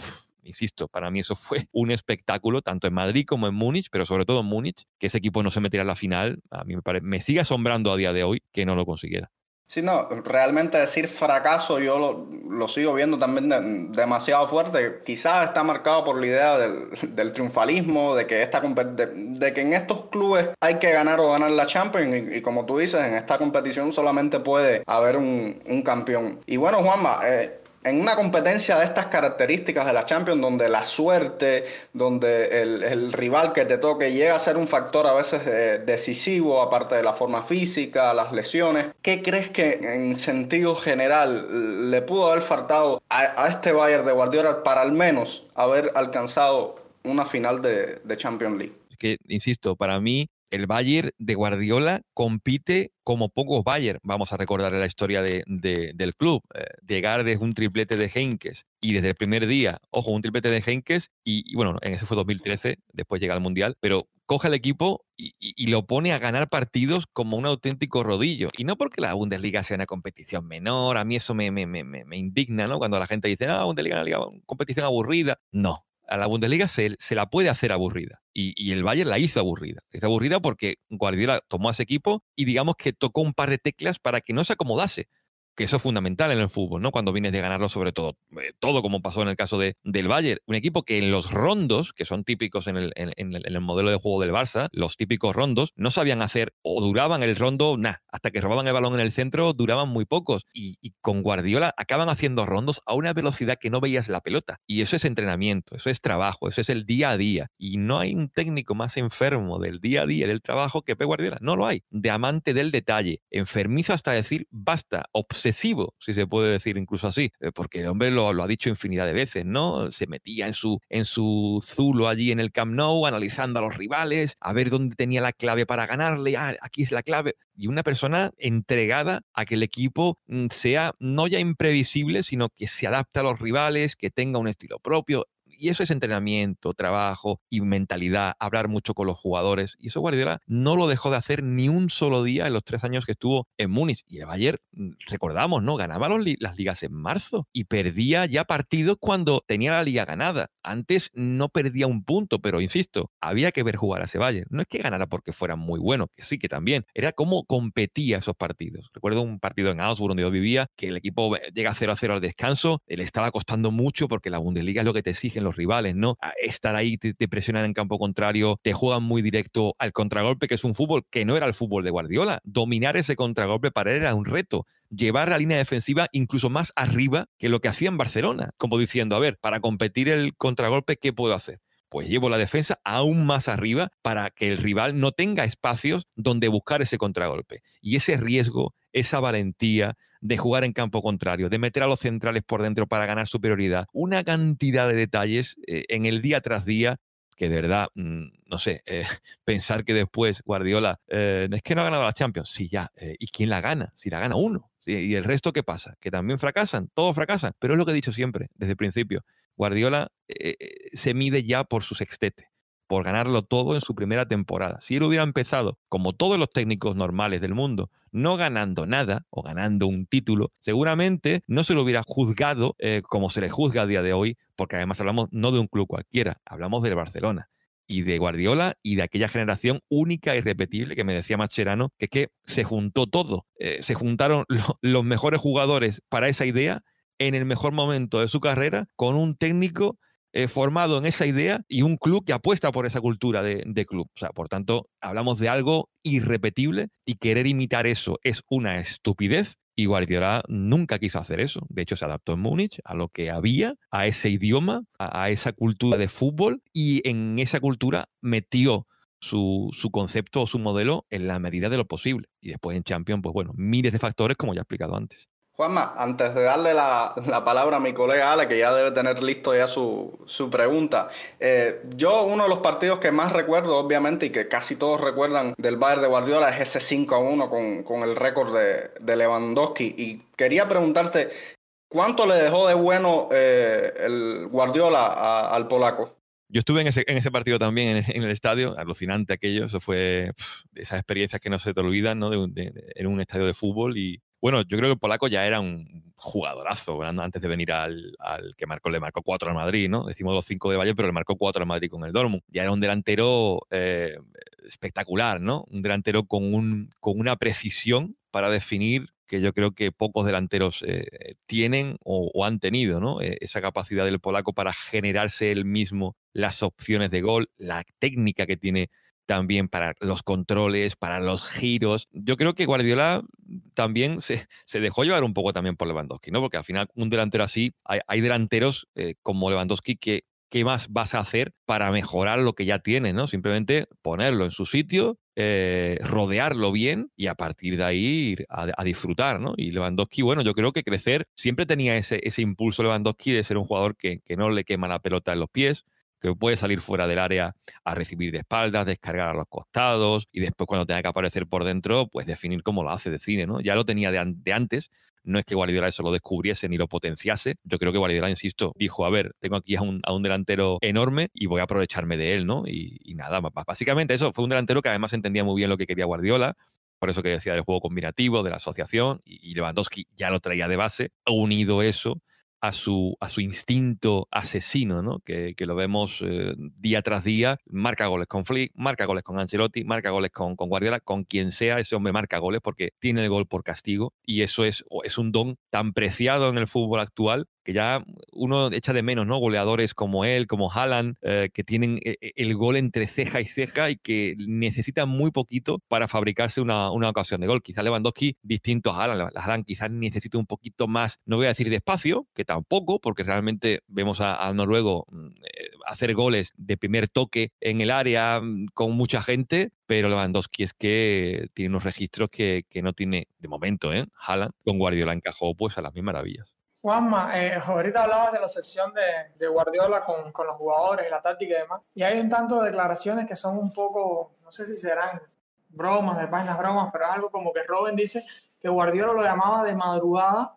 insisto, para mí eso fue un espectáculo, tanto en Madrid como en Múnich, pero sobre todo en Múnich, que ese equipo no se metiera en la final, a mí me, me sigue asombrando a día de hoy que no lo consiguiera. Sí, no, realmente decir fracaso yo lo, lo sigo viendo también demasiado fuerte. Quizás está marcado por la idea del, del triunfalismo, de que, esta, de, de, que en estos clubes hay que ganar o ganar la Champions y, como tú dices, en esta competición solamente puede haber un, un campeón. Y bueno, Juanma, eh, en una competencia de estas características de la Champions, donde la suerte, donde el, rival que te toque llega a ser un factor a veces eh, decisivo, aparte de la forma física, las lesiones, ¿qué crees que en sentido general le pudo haber faltado a, este Bayern de Guardiola para al menos haber alcanzado una final de, de Champions League? Que, insisto, para mí el Bayern de Guardiola compite como pocos Bayern. Vamos a recordar la historia del club. Eh, llegar desde un triplete de Henkes y desde el primer día, ojo, un triplete de Henkes y, bueno, en ese fue 2013, después llega al Mundial, pero coge el equipo y, lo pone a ganar partidos como un auténtico rodillo. Y no porque la Bundesliga sea una competición menor, a mí eso me, me, indigna, ¿no? Cuando la gente dice, ah, Bundesliga es una competición aburrida. No, a la Bundesliga se, la puede hacer aburrida. Y, el Bayern la hizo aburrida. La hizo aburrida porque Guardiola tomó a ese equipo y digamos que tocó un par de teclas para que no se acomodase que eso es fundamental en el fútbol, ¿no? Cuando vienes de ganarlo, sobre todo, eh, todo como pasó en el caso de, del Bayern, un equipo que en los rondos, que son típicos en el, en, el, modelo de juego del Barça, los típicos rondos, no sabían hacer o duraban el rondo, nada, hasta que robaban el balón en el centro, duraban muy pocos. Y, y, con Guardiola acaban haciendo rondos a una velocidad que no veías la pelota. Y eso es entrenamiento, eso es trabajo, eso es el día a día. Y no hay un técnico más enfermo del día a día del trabajo que Pep Guardiola. No lo hay. De amante del detalle, enfermizo hasta decir basta, obsesivo, si se puede decir incluso así, eh, porque el hombre lo, ha dicho infinidad de veces, ¿no? Se metía en su, en su zulo allí en el Camp Nou, analizando a los rivales, a ver dónde tenía la clave para ganarle, ah, aquí es la clave. Y una persona entregada a que el equipo mm, sea no ya imprevisible, sino que se adapte a los rivales, que tenga un estilo propio y eso es entrenamiento, trabajo y mentalidad, hablar mucho con los jugadores. Y eso Guardiola no lo dejó de hacer ni un solo día en los tres años que estuvo en Múnich. Y el Bayern, mm, recordamos, ¿no? Ganaba las ligas en marzo y perdía ya partidos cuando tenía la liga ganada. Antes no perdía un punto, pero insisto, había que ver jugar a ese Bayern. No es que ganara porque fuera muy bueno, sí que también. Era cómo competía esos partidos. Recuerdo un partido en Augsburg donde yo vivía, que el equipo llega 0 a 0 al descanso, le estaba costando mucho porque la Bundesliga es lo que te exigen los rivales, ¿no? Estar ahí, te, presionan en campo contrario, te juegan muy directo al contragolpe, que es un fútbol que no era el fútbol de Guardiola. Dominar ese contragolpe para él era un reto llevar la línea defensiva incluso más arriba que lo que hacía en Barcelona, como diciendo, a ver, para competir el contragolpe, ¿qué puedo hacer? Pues llevo la defensa aún más arriba para que el rival no tenga espacios donde buscar ese contragolpe. Y ese riesgo, esa valentía, de jugar en campo contrario, de meter a los centrales por dentro para ganar superioridad, una cantidad de detalles eh, en el día tras día que de verdad, mm, no sé, eh, pensar que después Guardiola, eh, es que no ha ganado la Champions, sí, ya, ¿y quién la gana? Si la gana uno, ¿y el resto qué pasa? Que también fracasan, todos fracasan, pero es lo que he dicho siempre, desde el principio, Guardiola se mide ya por su sextete por ganarlo todo en su primera temporada. Si él hubiera empezado, como todos los técnicos normales del mundo, no ganando nada o ganando un título, seguramente no se lo hubiera juzgado eh, como se le juzga a día de hoy, porque además hablamos no de un club cualquiera, hablamos del Barcelona y de Guardiola y de aquella generación única y repetible que me decía Macherano, que es que se juntó todo, eh, se juntaron los mejores jugadores para esa idea en el mejor momento de su carrera con un técnico eh, formado en esa idea y un club que apuesta por esa cultura de, club. O sea, por tanto, hablamos de algo irrepetible y querer imitar eso es una estupidez. Y Guardiola nunca quiso hacer eso. De hecho, se adaptó en Múnich a lo que había, a ese idioma, a, esa cultura de fútbol y en esa cultura metió su, su, concepto o su modelo en la medida de lo posible. Y después en Champions, pues bueno, miles de factores como ya he explicado antes. Juanma, antes de darle la, palabra a mi colega Ale, que ya debe tener listo ya su, pregunta, eh, yo uno de los partidos que más recuerdo, obviamente, y que casi todos recuerdan del Bayern de Guardiola es ese 5 a 1 con, el récord de, Lewandowski. Y quería preguntarte, ¿cuánto le dejó de bueno eh, el Guardiola al polaco? Yo estuve en ese, en ese partido también, en, el estadio, alucinante aquello, eso fue de esas experiencias que no se te olvidan, ¿no? en un estadio de fútbol y bueno, yo creo que el polaco ya era un jugadorazo, antes de venir al, que marcó, le marcó cuatro al Madrid, ¿no? Decimos los cinco de Valle, pero le marcó cuatro al Madrid con el Dortmund. Ya era un delantero eh, espectacular, ¿no? Un delantero con, un, con una precisión para definir que yo creo que pocos delanteros eh, tienen o, han tenido, ¿no? E, esa capacidad del polaco para generarse él mismo las opciones de gol, la técnica que tiene también para los controles, para los giros. Yo creo que Guardiola también se, dejó llevar un poco también por Lewandowski, ¿no? Porque al final un delantero así, hay, delanteros eh, como Lewandowski que ¿qué más vas a hacer para mejorar lo que ya tienes? ¿no? Simplemente ponerlo en su sitio, eh, rodearlo bien y a partir de ahí ir a, disfrutar, ¿no? Y Lewandowski, bueno, yo creo que crecer siempre tenía ese, ese impulso Lewandowski de ser un jugador que, que no le quema la pelota en los pies, que puede salir fuera del área a recibir de espaldas, descargar a los costados y después cuando tenga que aparecer por dentro, pues definir cómo lo hace de cine, ¿no? Ya lo tenía de, antes, no es que Guardiola eso lo descubriese ni lo potenciase. Yo creo que Guardiola, insisto, dijo, a ver, tengo aquí a un, delantero enorme y voy a aprovecharme de él, ¿no? Y, nada, básicamente eso, fue un delantero que además entendía muy bien lo que quería Guardiola, por eso que decía del juego combinativo, de la asociación, y Lewandowski ya lo traía de base, unido eso a su, a su instinto asesino, ¿no? que, lo vemos eh, día tras día, marca goles con Flick, marca goles con Ancelotti, marca goles con, con, Guardiola, con quien sea, ese hombre marca goles porque tiene el gol por castigo y eso es, es un don tan preciado en el fútbol actual que ya uno echa de menos, ¿no? Goleadores como él, como Haaland, eh, que tienen eh, eh, el gol entre ceja y ceja y que necesitan muy poquito para fabricarse una, ocasión de gol. Quizás Lewandowski, distinto a Haaland, Haaland quizás necesita un poquito más, no voy a decir despacio, que tampoco, porque realmente vemos al noruego mm, hacer goles de primer toque en el área mm, con mucha gente, pero Lewandowski es que tiene unos registros que, que no tiene de momento, ¿eh? Haaland con Guardiola encajó pues a las mil maravillas. Juanma, eh, ahorita hablabas de la sesión de, Guardiola con, los jugadores la táctica y demás, y hay un tanto de declaraciones que son un poco, no sé si serán bromas, de páginas bromas, pero es algo como que Robin dice que Guardiola lo llamaba de madrugada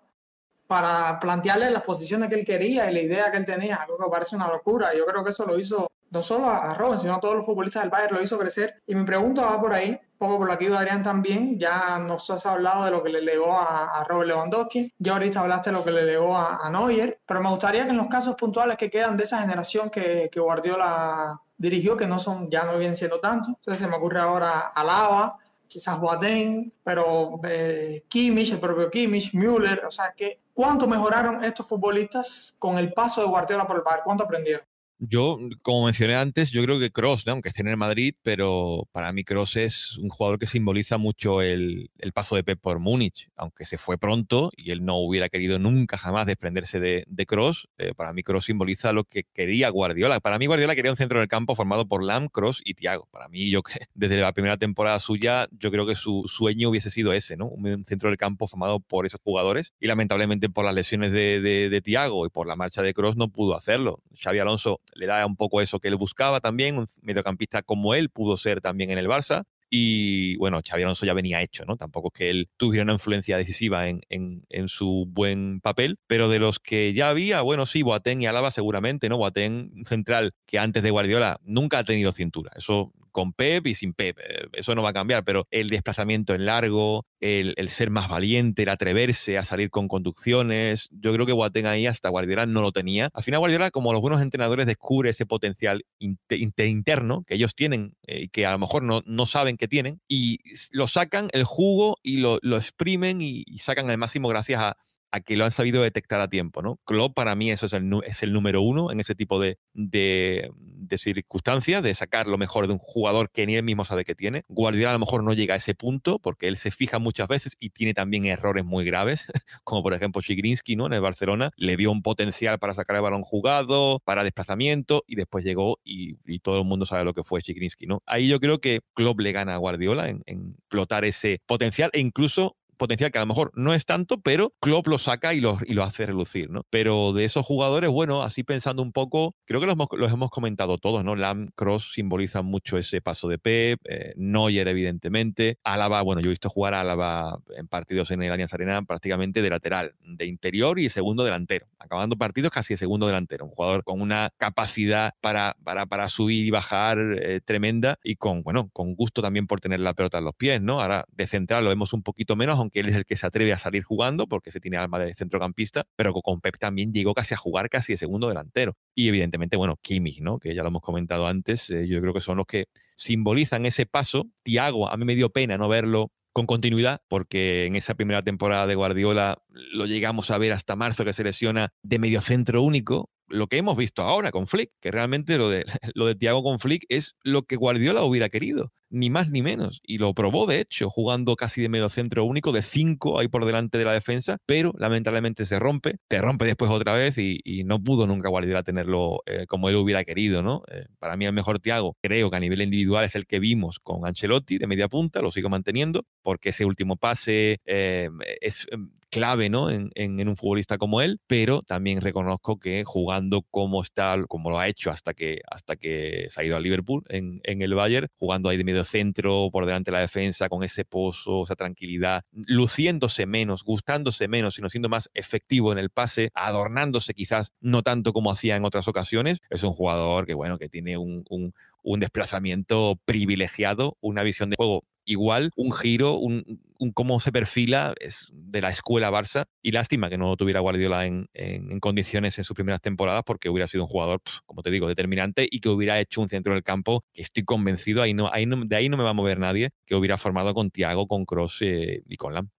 para plantearle las posiciones que él quería y la idea que él tenía, algo que parece una locura. Yo creo que eso lo hizo no solo a Robin, sino a todos los futbolistas del Bayern, lo hizo crecer. Y mi pregunta va por ahí, poco por la que iba Adrián también, ya nos has hablado de lo que le legó a, Robert Lewandowski, ya ahorita hablaste de lo que le legó a, Neuer, pero me gustaría que en los casos puntuales que quedan de esa generación que, que Guardiola dirigió, que no son, ya no vienen siendo tantos, entonces se me ocurre ahora Alaba, quizás Boateng, pero eh, Kimmich, el propio Kimmich, Müller, o sea, que ¿cuánto mejoraron estos futbolistas con el paso de Guardiola por el Bayern? ¿Cuánto aprendieron? Yo, como mencioné antes, yo creo que Cross, aunque esté en el Madrid, pero para mí Cross es un jugador que simboliza mucho el, paso de Pep por Múnich, aunque se fue pronto y él no hubiera querido nunca jamás desprenderse de, de Cross. Eh, para mí Cross simboliza lo que quería Guardiola. Para mí Guardiola quería un centro del campo formado por Lam, Cross y Thiago. Para mí, yo desde la primera temporada suya, yo creo que su sueño hubiese sido ese, ¿no? Un centro del campo formado por esos jugadores y lamentablemente por las lesiones de, de, y por la marcha de Cross no pudo hacerlo. Xavi Alonso le da un poco eso que él buscaba también, un mediocampista como él pudo ser también en el Barça. Y bueno, Xavi Alonso ya venía hecho, ¿no? Tampoco es que él tuviera una influencia decisiva en, en, su buen papel, pero de los que ya había, bueno, sí, Boateng y Álava seguramente, ¿no? Boateng, central, que antes de Guardiola nunca ha tenido cintura. Eso con Pep y sin Pep. Eh, eso no va a cambiar, pero el desplazamiento en largo, el, ser más valiente, el atreverse a salir con conducciones, yo creo que Boateng ahí hasta Guardiola no lo tenía. Al final Guardiola, como los buenos entrenadores, descubre ese potencial interno que ellos tienen eh, y que a lo mejor no, no, saben que tienen y lo sacan el jugo y lo, lo exprimen y, y sacan al máximo gracias a, a que lo han sabido detectar a tiempo, ¿no? Klopp para mí eso es el, número uno en ese tipo de, de, circunstancias, de sacar lo mejor de un jugador que ni él mismo sabe que tiene. Guardiola a lo mejor no llega a ese punto porque él se fija muchas veces y tiene también errores muy graves, como por ejemplo Chigrinsky, ¿no? En el Barcelona le dio un potencial para sacar el balón jugado, para desplazamiento y después llegó y, todo el mundo sabe lo que fue Chigrinsky, ¿no? Ahí yo creo que Klopp le gana a Guardiola en, en explotar ese potencial e incluso potencial que a lo mejor no es tanto, pero Klopp lo saca y lo, y lo hace relucir, ¿no? Pero de esos jugadores, bueno, así pensando un poco, creo que los los hemos comentado todos, ¿no? Lam, Cross simbolizan mucho ese paso de Pep, eh, Neuer, evidentemente, Álava, bueno, yo he visto jugar a Álava en partidos en el Allianz Arena prácticamente de lateral, de interior y segundo delantero, acabando partidos casi de segundo delantero, un jugador con una capacidad para, para, para subir y bajar eh, tremenda y con, bueno, con gusto también por tener la pelota en los pies, ¿no? Ahora de central lo vemos un poquito menos, que él es el que se atreve a salir jugando porque se tiene alma de centrocampista, pero con Pep también llegó casi a jugar casi de segundo delantero. Y evidentemente, bueno, Kimmich, ¿no? que ya lo hemos comentado antes, eh, yo creo que son los que simbolizan ese paso. Tiago, a mí me dio pena no verlo con continuidad, porque en esa primera temporada de Guardiola lo llegamos a ver hasta marzo que se lesiona de medio centro único, lo que hemos visto ahora con Flick, que realmente lo de, lo de Thiago con Flick es lo que Guardiola hubiera querido ni más ni menos. Y lo probó, de hecho, jugando casi de medio centro único, de cinco ahí por delante de la defensa, pero lamentablemente se rompe, te rompe después otra vez y, no pudo nunca Guardiola tenerlo eh, como él hubiera querido, ¿no? Eh, para mí el mejor Tiago, creo que a nivel individual es el que vimos con Ancelotti de media punta, lo sigo manteniendo, porque ese último pase eh, es clave ¿no? En, un futbolista como él, pero también reconozco que jugando como está, como lo ha hecho hasta que, hasta que se ha ido al Liverpool en, en el Bayern, jugando ahí de medio centro, por delante de la defensa, con ese pozo, esa tranquilidad, luciéndose menos, gustándose menos, sino siendo más efectivo en el pase, adornándose quizás no tanto como hacía en otras ocasiones, es un jugador que, bueno, que tiene un un desplazamiento privilegiado, una visión de juego igual, un giro, un, cómo se perfila es de la escuela Barça. Y lástima que no tuviera Guardiola en, condiciones en sus primeras temporadas, porque hubiera sido un jugador, como te digo, determinante y que hubiera hecho un centro del campo que estoy convencido, ahí no, ahí de ahí no me va a mover nadie, que hubiera formado con Thiago, con Cross eh, y con Lam.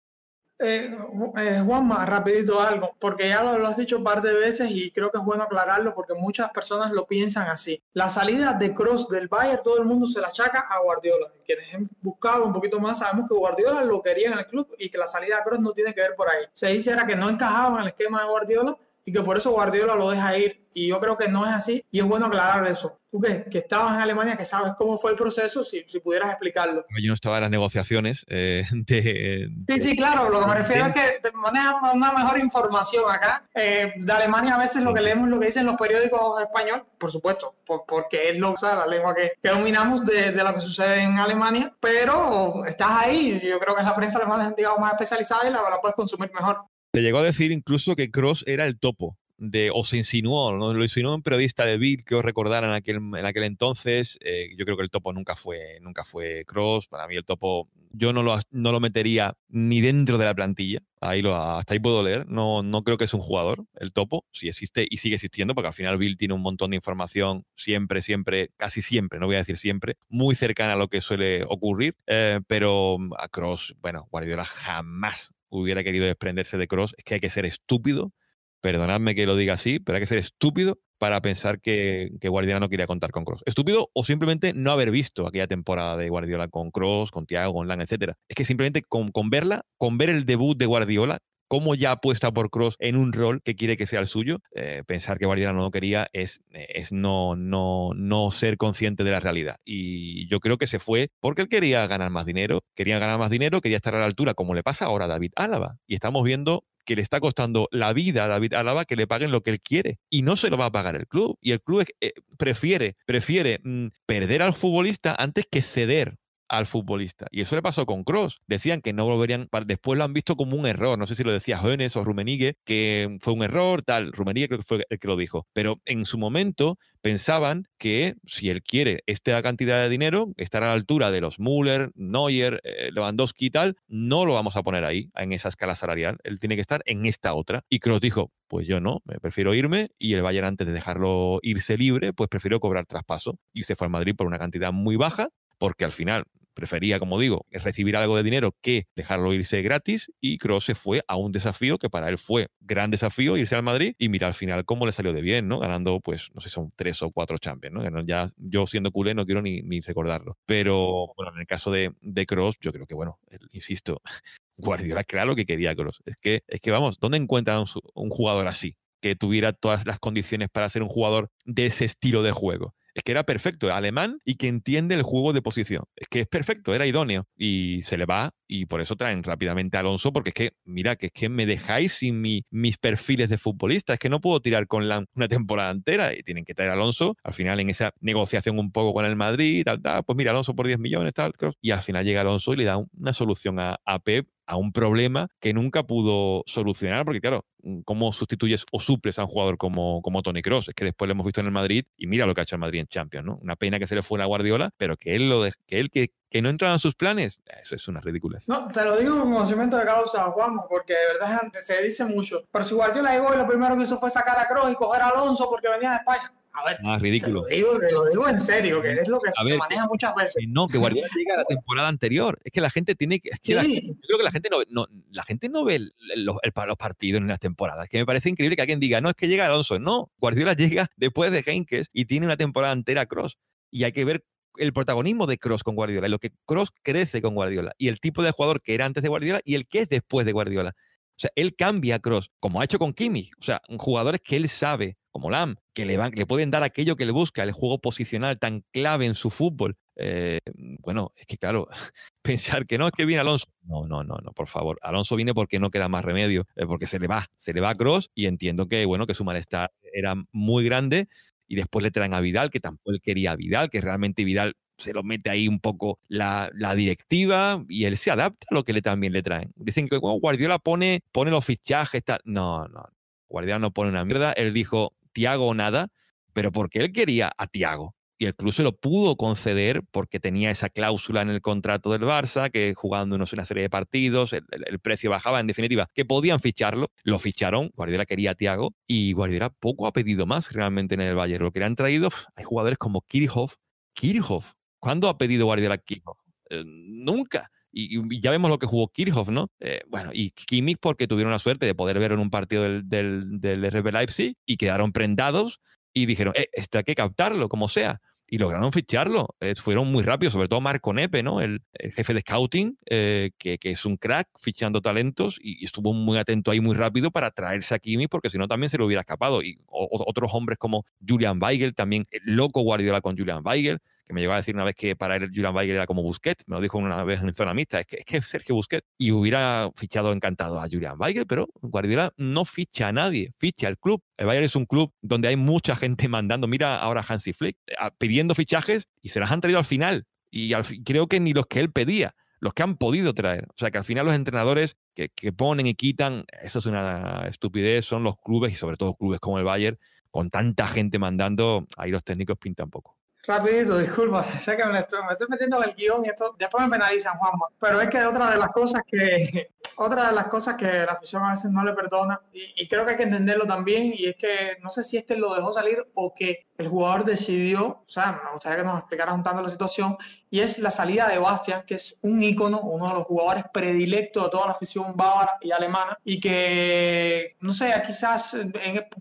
Eh, eh, Juanma, rapidito algo, porque ya lo, has dicho un par de veces y creo que es bueno aclararlo porque muchas personas lo piensan así. La salida de Cross del Bayern, todo el mundo se la achaca a Guardiola. Quienes han buscado un poquito más sabemos que Guardiola lo quería en el club y que la salida de Cross no tiene que ver por ahí. Se dice era que no encajaba en el esquema de Guardiola y que por eso Guardiola lo deja ir. Y yo creo que no es así y es bueno aclarar eso. Tú que, que estabas en Alemania, que sabes cómo fue el proceso, si, si pudieras explicarlo. Yo no estaba en las negociaciones eh, de, Sí, sí, claro. Lo que me refiero es que te manejan una mejor información acá. Eh, de Alemania a veces lo que leemos lo que dicen los periódicos españoles, por supuesto, porque es lo, la lengua que, que dominamos de, de, lo que sucede en Alemania, pero estás ahí. Yo creo que es la prensa alemana digamos, más especializada y la, la puedes consumir mejor. Se llegó a decir incluso que Cross era el topo. De, o se insinuó, ¿no? lo insinuó un periodista de Bill que os recordara en aquel, en aquel entonces. Eh, yo creo que el topo nunca fue, nunca fue Cross. Para mí el topo yo no lo, no lo metería ni dentro de la plantilla. Ahí lo, hasta ahí puedo leer. No, no creo que es un jugador, el topo, si existe y sigue existiendo, porque al final Bill tiene un montón de información siempre, siempre, casi siempre, no voy a decir siempre, muy cercana a lo que suele ocurrir. Eh, pero a Cross, bueno, Guardiola jamás hubiera querido desprenderse de Cross, es que hay que ser estúpido, perdonadme que lo diga así, pero hay que ser estúpido para pensar que, Guardiola no quería contar con Cross. Estúpido o simplemente no haber visto aquella temporada de Guardiola con Cross, con Thiago, con Lang, etc. Es que simplemente con verla, con ver el debut de Guardiola, cómo ya apuesta por Cross en un rol que quiere que sea el suyo, eh, pensar que Guardiola no lo quería es, es no, no, no ser consciente de la realidad. Y yo creo que se fue porque él quería ganar más dinero, quería ganar más dinero, quería estar a la altura, como le pasa ahora a David Álava. Y estamos viendo que le está costando la vida a David Álava que le paguen lo que él quiere y no se lo va a pagar el club y el club eh, prefiere prefiere mm, perder al futbolista antes que ceder al futbolista. Y eso le pasó con Cross. Decían que no volverían, después lo han visto como un error. No sé si lo decía Jones o Rumenigue, que fue un error, tal. Rumenigue creo que fue el que lo dijo. Pero en su momento pensaban que si él quiere esta cantidad de dinero, estar a la altura de los Müller, Neuer, eh, Lewandowski y tal, no lo vamos a poner ahí, en esa escala salarial. Él tiene que estar en esta otra. Y Cross dijo, pues yo no, me prefiero irme y el Bayern antes de dejarlo irse libre, pues prefiero cobrar traspaso. Y se fue al Madrid por una cantidad muy baja, porque al final prefería, como digo, recibir algo de dinero que dejarlo irse gratis y Kroos se fue a un desafío que para él fue gran desafío irse al Madrid y mira al final cómo le salió de bien, ¿no? Ganando, pues, no sé, son tres o cuatro Champions, ¿no? Ya yo siendo culé no quiero ni, ni recordarlo. Pero, bueno, en el caso de, de Kroos, yo creo que, bueno, insisto, Guardiola claro que quería Kroos. Es que, es que vamos, ¿dónde encuentran un jugador así? que tuviera todas las condiciones para ser un jugador de ese estilo de juego es que era perfecto, alemán y que entiende el juego de posición. Es que es perfecto, era idóneo. Y se le va y por eso traen rápidamente a Alonso, porque es que, mira, que es que me dejáis sin mis perfiles de futbolista, es que no puedo tirar con la, una temporada entera y tienen que traer a Alonso. Al final, en esa negociación un poco con el Madrid, tal, tal, pues mira, Alonso por 10 millones, tal, y al final llega Alonso y le da una solución a, a Pep a un problema que nunca pudo solucionar, porque claro, mm, ¿cómo sustituyes o suples a un jugador como, como Tony Cross? Es que después lo hemos visto en el Madrid y mira lo que ha hecho el Madrid en Champions, ¿no? Una pena que se le fuera a Guardiola, pero que él lo que él que, que no entraban sus planes, eso es una ridiculez. No, te lo digo como conocimiento de causa, Juan, porque de verdad se dice mucho. Pero si Guardiola llegó y lo primero que hizo fue sacar a Cross y coger a Alonso porque venía de España A ver, Más ridículo. Te lo, digo, te lo digo en serio, que es lo que A se ver, maneja muchas veces. Que no, que Guardiola llega a la temporada anterior. Es que la gente tiene que. Es que la, Sí. yo creo que la gente no, ve- no- la gente no ve el- los, el- los partidos en las temporadas. Que me parece increíble que alguien diga, no, es que llega Alonso. No, Guardiola llega después de Henkes y tiene una temporada entera Cross. Y hay que ver el protagonismo de Cross con Guardiola, lo que Cross crece con Guardiola y el tipo de jugador que era antes de Guardiola y el que es después de Guardiola. O sea, él cambia Cross, como ha hecho con Kimmich. O sea, jugadores que él sabe, como Lam, que le, van, le pueden dar aquello que le busca, el juego posicional tan clave en su fútbol. Eh, bueno, es que claro, pensar que no, es que viene Alonso. No, no, no, no, por favor. Alonso viene porque no queda más remedio, eh, porque se le va, se le va a Cross y entiendo que, bueno, que su malestar era muy grande y después le traen a Vidal, que tampoco él quería a Vidal, que realmente Vidal se lo mete ahí un poco la, la directiva y él se adapta a lo que le también le traen. Dicen que oh, Guardiola pone, pone los fichajes, tal. No, no. Guardiola no pone una mierda. Él dijo Tiago nada, pero porque él quería a Tiago. Y el club se lo pudo conceder porque tenía esa cláusula en el contrato del Barça, que jugando una serie de partidos, el, precio bajaba, en definitiva, que podían ficharlo. Lo ficharon, Guardiola quería a Tiago y Guardiola poco ha pedido más realmente en el Bayern. Lo que le han traído, hay jugadores como Kirchhoff. Kirchhoff, ¿cuándo ha pedido Guardiola a Kirchhoff? Eh, nunca. Y, ya vemos lo que jugó Kirchhoff, ¿no? Eh, bueno, y Kimmich porque tuvieron la suerte de poder ver en un partido del, del, del RB Leipzig y quedaron prendados y dijeron, eh, hay que captarlo, como sea. Y lograron ficharlo. Eh, fueron muy rápidos, sobre todo Marco Nepe, ¿no? El, jefe de scouting, eh, que, que es un crack fichando talentos y, estuvo muy atento ahí muy rápido para traerse a Kimmich porque si no también se le hubiera escapado. Y o- otros hombres como Julian Weigel, también el loco Guardiola con Julian Weigel, que me llegó a decir una vez que para él Julian Weigel era como Busquets, me lo dijo una vez en zona mixta, es que es que Sergio Busquets. Y hubiera fichado encantado a Julian Weigel, pero Guardiola no ficha a nadie, ficha al club. El Bayern es un club donde hay mucha gente mandando, mira ahora Hansi Flick, a- pidiendo fichajes y se las han traído al final. Y al creo que ni los que él pedía, los que han podido traer. O sea que al final los entrenadores que, que ponen y quitan, eso es una estupidez, son los clubes y sobre todo clubes como el Bayern, con tanta gente mandando, ahí los técnicos pintan poco. Rapidito, disculpa, sé que me estoy, me estoy metiendo en el guion y esto después me penalizan, Juanma. Pero es que otra de las cosas que otra de las cosas que la afición a veces no le perdona, y, y creo que hay que entenderlo también, y es que no sé si es que lo dejó salir o que el jugador decidió, o sea, me gustaría que nos explicaras un tanto la situación, y es la salida de Bastian, que es un ícono, uno de los jugadores predilectos de toda la afición bávara y alemana, y que, no sé, quizás en-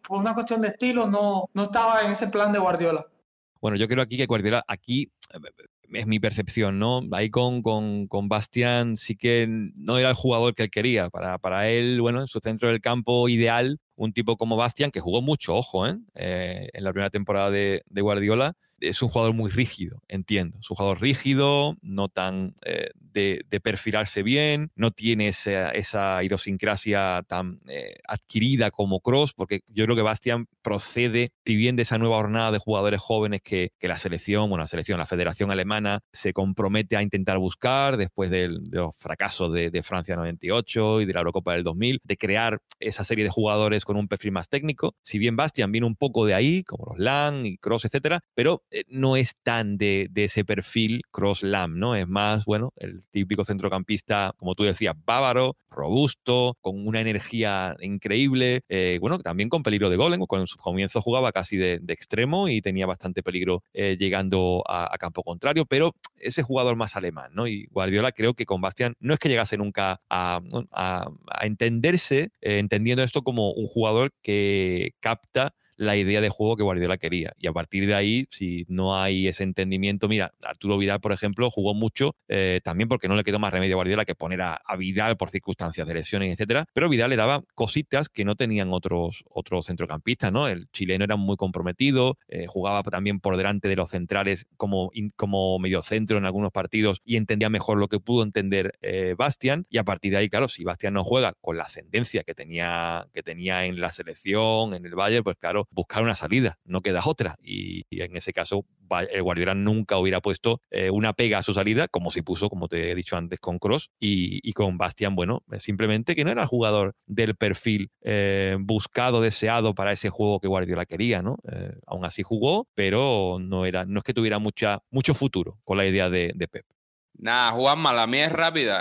por una cuestión de estilo no, no estaba en ese plan de Guardiola. Bueno, yo creo aquí que Guardiola, aquí eh, es mi percepción, ¿no? Ahí con, con, con Bastián sí que no era el jugador que él quería. Para, para él, bueno, en su centro del campo ideal, un tipo como Bastián, que jugó mucho, ojo, ¿eh? Eh, en la primera temporada de, de Guardiola, es un jugador muy rígido, entiendo. Es un jugador rígido, no tan eh, de, perfilarse bien, no tiene esa, esa idiosincrasia tan eh, adquirida como Cross, porque yo creo que Bastian procede, si bien de esa nueva jornada de jugadores jóvenes que, que la selección, bueno, la selección, la Federación Alemana se compromete a intentar buscar después del- de, los fracasos de, de Francia 98 y de la Eurocopa del 2000, de crear esa serie de jugadores con un perfil más técnico. Si bien Bastian viene un poco de ahí, como los Lang y Cross, etcétera, pero no es tan de, ese perfil Cross-Lam, ¿no? Es más, bueno, el típico centrocampista, como tú decías, bávaro, robusto, con una energía increíble, eh, bueno, también con peligro de gol, ¿eh? con su comienzo jugaba casi de, extremo y tenía bastante peligro eh, llegando a, campo contrario, pero ese jugador más alemán, ¿no? Y Guardiola creo que con Bastian no es que llegase nunca a, a- entenderse, eh, entendiendo esto como un jugador que capta la idea de juego que Guardiola quería. Y a partir de ahí, si no hay ese entendimiento, mira, Arturo Vidal, por ejemplo, jugó mucho, eh, también porque no le quedó más remedio a Guardiola que poner a, a Vidal por circunstancias de lesiones, etcétera. Pero Vidal le daba cositas que no tenían otros, otros centrocampistas, ¿no? El chileno era muy comprometido, eh, jugaba también por delante de los centrales como, como mediocentro en algunos partidos y entendía mejor lo que pudo entender eh, Bastian. Y a partir de ahí, claro, si Bastian no juega con la ascendencia que tenía, que tenía en la selección, en el Bayern, pues claro, buscar una salida, no queda otra. Y, en ese caso, el Guardiola nunca hubiera puesto eh, una pega a su salida, como si puso, como te he dicho antes, con Cross y, con Bastian, bueno, eh, simplemente que no era el jugador del perfil eh, buscado, deseado para ese juego que Guardiola quería, ¿no? Aún así jugó, pero no, era, no es que tuviera mucho futuro con la idea de, Pep. Nada, Juanma, la mía es rápida,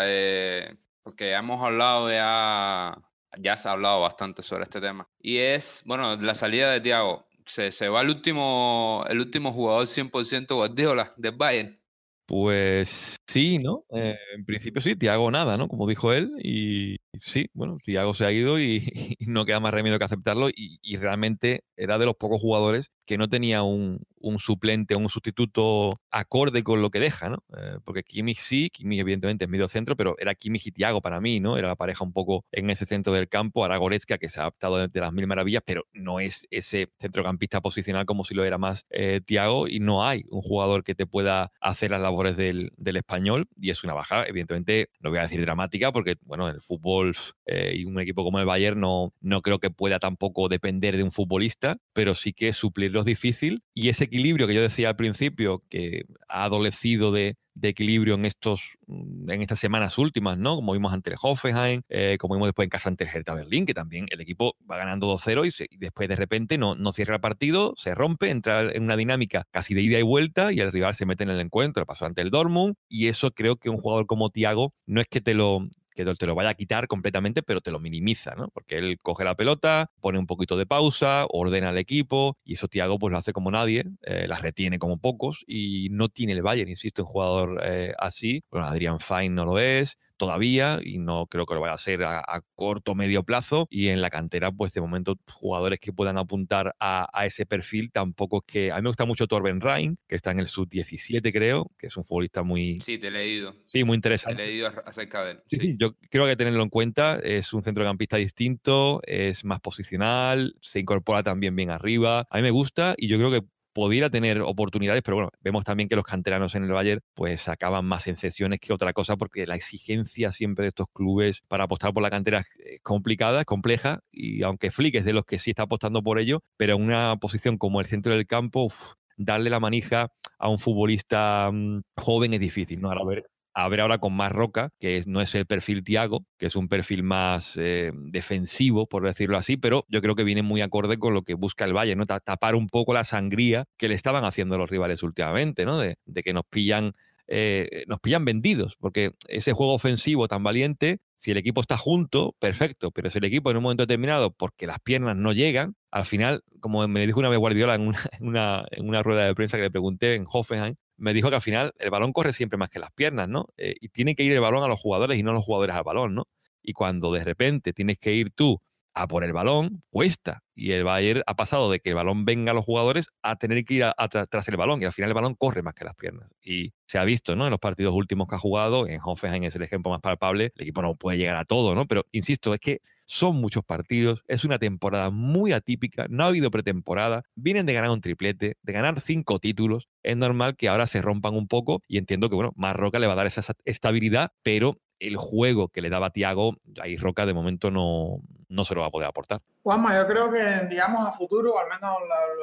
porque hemos hablado ya, ya se ha hablado bastante sobre este tema. Y es, bueno, la salida de Thiago. se, se va el último, el último jugador 100% Guardiola del Bayern. Pues sí, ¿no? Eh, en principio sí, Tiago nada, ¿no? Como dijo él. Y sí, bueno, Tiago se ha ido y, y no queda más remedio que aceptarlo. Y, y, realmente era de los pocos jugadores que no tenía un, un suplente o un sustituto acorde con lo que deja, ¿no? Eh, porque Kimmich sí, Kimmich evidentemente es medio centro, pero era Kimmich y Tiago para mí, ¿no? Era la pareja un poco en ese centro del campo, ahora Goretzka que se ha adaptado de, las mil maravillas, pero no es ese centrocampista posicional como si lo era más eh, Tiago y no hay un jugador que te pueda hacer las labores del, del, español y es una baja, evidentemente, no voy a decir dramática porque, bueno, el fútbol eh, y un equipo como el Bayern no, no creo que pueda tampoco depender de un futbolista, pero sí que suplirlo es difícil y ese equilibrio que yo decía al principio, que ha adolecido de, de equilibrio en estos mm, en estas semanas últimas, ¿no? Como vimos ante el Hoffenheim, eh, como vimos después en casa ante el Hertha Berlín, que también el equipo va ganando 2-0 y, y, después de repente no, no cierra el partido, se rompe, entra en una dinámica casi de ida y vuelta y el rival se mete en el encuentro, pasó ante el Dortmund y eso creo que un jugador como Thiago no es que te lo que te lo vaya a quitar completamente, pero te lo minimiza, ¿no? Porque él coge la pelota, pone un poquito de pausa, ordena al equipo, y eso Thiago pues lo hace como nadie, eh, las retiene como pocos, y no tiene el Bayern, insisto, un jugador eh, así. Bueno, Adrián Fine no lo es, todavía y no creo que lo vaya a ser a, a corto o medio plazo. Y en la cantera, pues de momento, jugadores que puedan apuntar a, a, ese perfil tampoco es que. A mí me gusta mucho Torben Rhein, que está en el sub-17, creo, que es un futbolista muy. Sí, te he leído. Sí, muy interesante. Te he leído acerca de él. Sí, sí, sí, yo creo que tenerlo en cuenta. Es un centrocampista distinto, es más posicional, se incorpora también bien arriba. A mí me gusta y yo creo que pudiera tener oportunidades, pero bueno, vemos también que los canteranos en el Bayern pues acaban más en cesiones que otra cosa porque la exigencia siempre de estos clubes para apostar por la cantera es complicada, es compleja y aunque Flick es de los que sí está apostando por ello, pero en una posición como el centro del campo, uf, darle la manija a un futbolista mmm, joven es difícil, ¿no? Ahora a ver a ver ahora con más roca, que no es el perfil Tiago, que es un perfil más eh, defensivo, por decirlo así, pero yo creo que viene muy acorde con lo que busca el Valle, ¿no? Tapar un poco la sangría que le estaban haciendo los rivales últimamente, ¿no? De, que nos pillan eh, nos pillan vendidos, porque ese juego ofensivo tan valiente, si el equipo está junto, perfecto, pero si el equipo en un momento determinado, porque las piernas no llegan, al final, como me dijo una vez Guardiola en una, en una, en una rueda de prensa que le pregunté en Hoffenheim, me dijo que al final el balón corre siempre más que las piernas, ¿no? Eh, y tiene que ir el balón a los jugadores y no los jugadores al balón, ¿no? Y cuando de repente tienes que ir tú a por el balón, cuesta. Y el Bayern ha pasado de que el balón venga a los jugadores a tener que ir a, a, el balón. Y al final el balón corre más que las piernas. Y se ha visto, ¿no? En los partidos últimos que ha jugado, en Hoffenheim es el ejemplo más palpable, el equipo no puede llegar a todo, ¿no? Pero insisto, es que son muchos partidos, es una temporada muy atípica, no ha habido pretemporada, vienen de ganar un triplete, de ganar cinco títulos, es normal que ahora se rompan un poco y entiendo que, bueno, más Roca le va a dar esa estabilidad, pero el juego que le daba Tiago, ahí Roca de momento no, no se lo va a poder aportar. Juanma, yo creo que, digamos, a futuro, al menos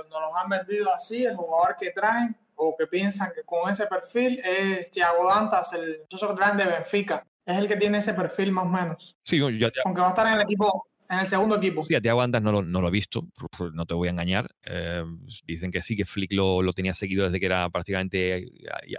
nos los han vendido así, el jugador que traen o que piensan que con ese perfil es Tiago Dantas, el muchacho que traen de Benfica. Es el que tiene ese perfil más o menos. Sí, yo, ya... Aunque va a estar en el equipo en el segundo equipo. Sí, a Thiago Andas no lo, no lo he visto, no te voy a engañar. Eh, dicen que sí, que Flick lo, lo, tenía seguido desde que era prácticamente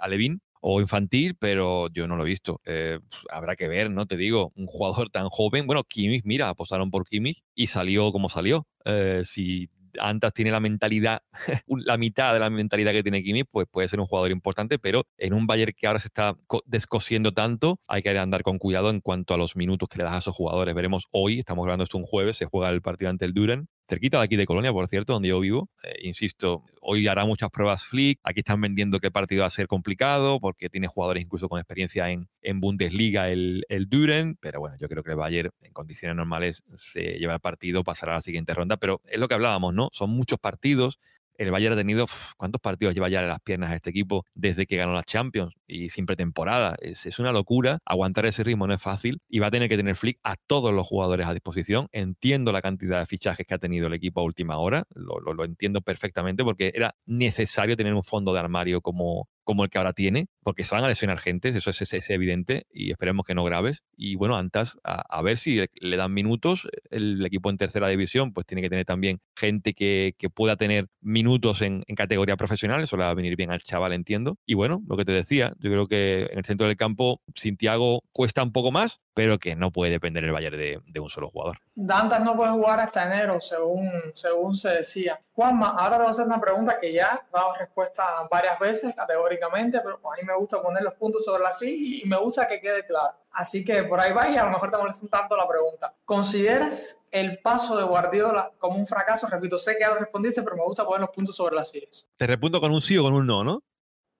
alevín o infantil, pero yo no lo he visto. Eh, habrá que ver, ¿no? Te digo, un jugador tan joven, bueno, Kimmich, mira, apostaron por Kimmich y salió como salió. Eh, si Antas tiene la mentalidad, la mitad de la mentalidad que tiene Kimi, pues puede ser un jugador importante, pero en un Bayern que ahora se está descosiendo tanto, hay que andar con cuidado en cuanto a los minutos que le das a esos jugadores. Veremos hoy, estamos grabando esto un jueves, se juega el partido ante el Duren, cerquita de aquí de Colonia, por cierto, donde yo vivo. Eh, insisto, hoy hará muchas pruebas Flick. Aquí están vendiendo el partido va a ser complicado porque tiene jugadores incluso con experiencia en, en Bundesliga, el, el Duren. Pero bueno, yo creo que el Bayern en condiciones normales se lleva el partido, pasará a la siguiente ronda. Pero es lo que hablábamos, ¿no? Son muchos partidos el Bayern ha tenido, ¿cuántos partidos lleva ya en las piernas este equipo desde que ganó la Champions? Y sin pretemporada. Es, una locura. Aguantar ese ritmo no es fácil y va a tener que tener Flick a todos los jugadores a disposición. Entiendo la cantidad de fichajes que ha tenido el equipo a última hora. Lo, lo entiendo perfectamente porque era necesario tener un fondo de armario como, como el que ahora tiene. porque se van a lesionar gente, eso es, es- evidente, y esperemos que no graves. Y bueno, Antas, a, ver si le, dan minutos. El equipo en tercera división, pues tiene que tener también gente que, pueda tener minutos en, en categoría profesional, eso le va a venir bien al chaval, entiendo. Y bueno, lo que te decía, yo creo que en el centro del campo, sin Thiago cuesta un poco más, pero que no puede depender el Bayern de un solo jugador. Dantas no puede jugar hasta enero, según, según se decía. Juanma, ahora te voy a hacer una pregunta que ya he dado respuesta varias veces categóricamente, pero a mí me gusta poner los puntos sobre las i y me gusta que quede claro. Así que por ahí va y a lo mejor te molesta un tanto la pregunta. ¿Consideras el paso de Guardiola como un fracaso? Repito, sé que ya lo respondiste, pero me gusta poner los puntos sobre las sillas. Te repunto con un sí o con un no, ¿no?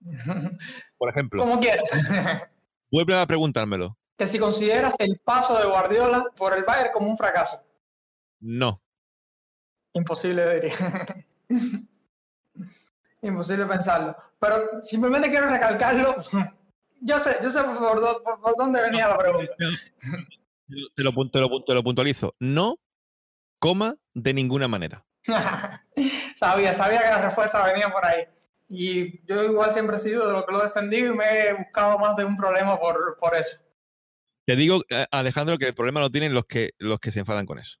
Por ejemplo, Como quieras. vuelve a preguntármelo. Que si consideras el paso de Guardiola por el Bayern como un fracaso. No. Imposible, diría. Imposible pensarlo. Pero simplemente quiero recalcarlo. Yo sé, yo sé por, dó- por- por dónde venía la pregunta. Te lo, te lo te lo puntualizo. No, coma, de ninguna manera. sabía, sabía que la respuesta venía por ahí. Y yo igual siempre he sido de lo que lo he defendido y me he buscado más de un problema por, por eso. Te digo, eh, Alejandro, que el problema lo tienen los que, los que se enfadan con eso.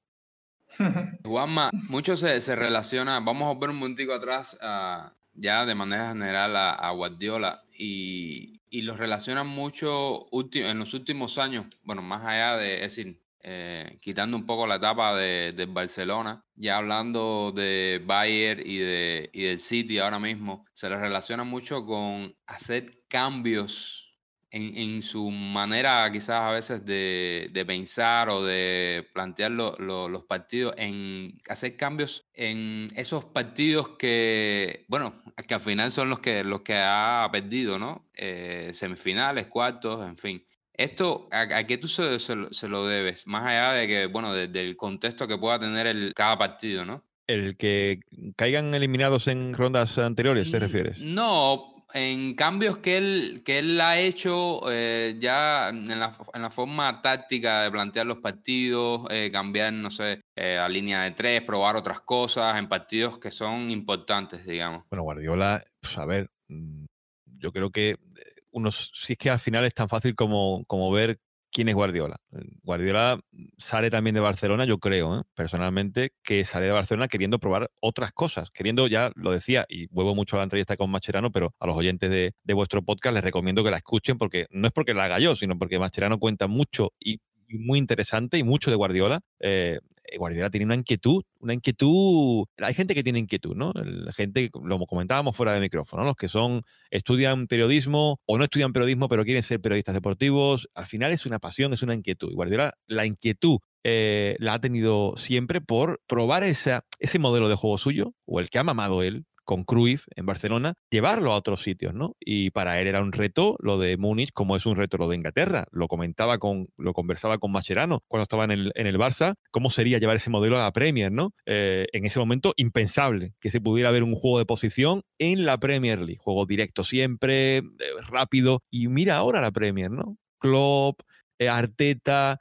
Juanma, mucho se, se relaciona, vamos a volver un momentico atrás a- ya de manera general a, a Guardiola y, y los relacionan mucho en los últimos años, bueno, más allá de, es decir, eh, quitando un poco la etapa de, del Barcelona, ya hablando de Bayern y, de, y del City ahora mismo, se les relaciona mucho con hacer cambios en, en su manera quizás a veces de, de pensar o de plantear lo- lo- los partidos, en hacer cambios en esos partidos que, bueno, que al final son los que, los que ha perdido, ¿no? Eh, semifinales, cuartos, en fin. Esto, ¿a, a qué tú se, se lo- se lo debes? Más allá de que, bueno, de- del contexto que pueda tener el, cada partido, ¿no? El que caigan eliminados en rondas anteriores, ¿te refieres? No, en cambios que él, que él ha hecho eh, ya en la, en la forma táctica de plantear los partidos, eh, cambiar, no sé, eh, a línea de tres, probar otras cosas en partidos que son importantes, digamos. Bueno, Guardiola, pues, a ver, mm, yo creo que eh, unos, si es que al final es tan fácil como, como ver quién es Guardiola. Eh, Guardiola sale también de Barcelona, yo creo, ¿eh? personalmente, que sale de Barcelona queriendo probar otras cosas, queriendo, ya lo decía, y vuelvo mucho a la entrevista con Mascherano, pero a los oyentes de, vuestro podcast les recomiendo que la escuchen, porque no es porque la haga yo, sino porque Mascherano cuenta mucho y, muy interesante y mucho de Guardiola. Eh, Guardiola tiene una inquietud, una inquietud. Hay gente que tiene inquietud, ¿no? El- gente, lo comentábamos fuera de micrófono, ¿no? los que son, estudian periodismo o no estudian periodismo, pero quieren ser periodistas deportivos. Al final es una pasión, es una inquietud. Y Guardiola, la inquietud eh, la ha tenido siempre por probar ese modelo de juego suyo, o el que ha mamado él, con Cruyff en Barcelona, llevarlo a otros sitios, ¿no? Y para él era un reto lo de Múnich, como es un reto lo de Inglaterra. Lo comentaba con, lo conversaba con Mascherano cuando estaba en el, Barça, cómo sería llevar ese modelo a la Premier, ¿no? Eh, en ese momento impensable que se pudiera ver un juego de posición en la Premier League, juego directo siempre, eh, rápido. Y mira ahora la Premier, ¿no? Klopp, eh, Arteta,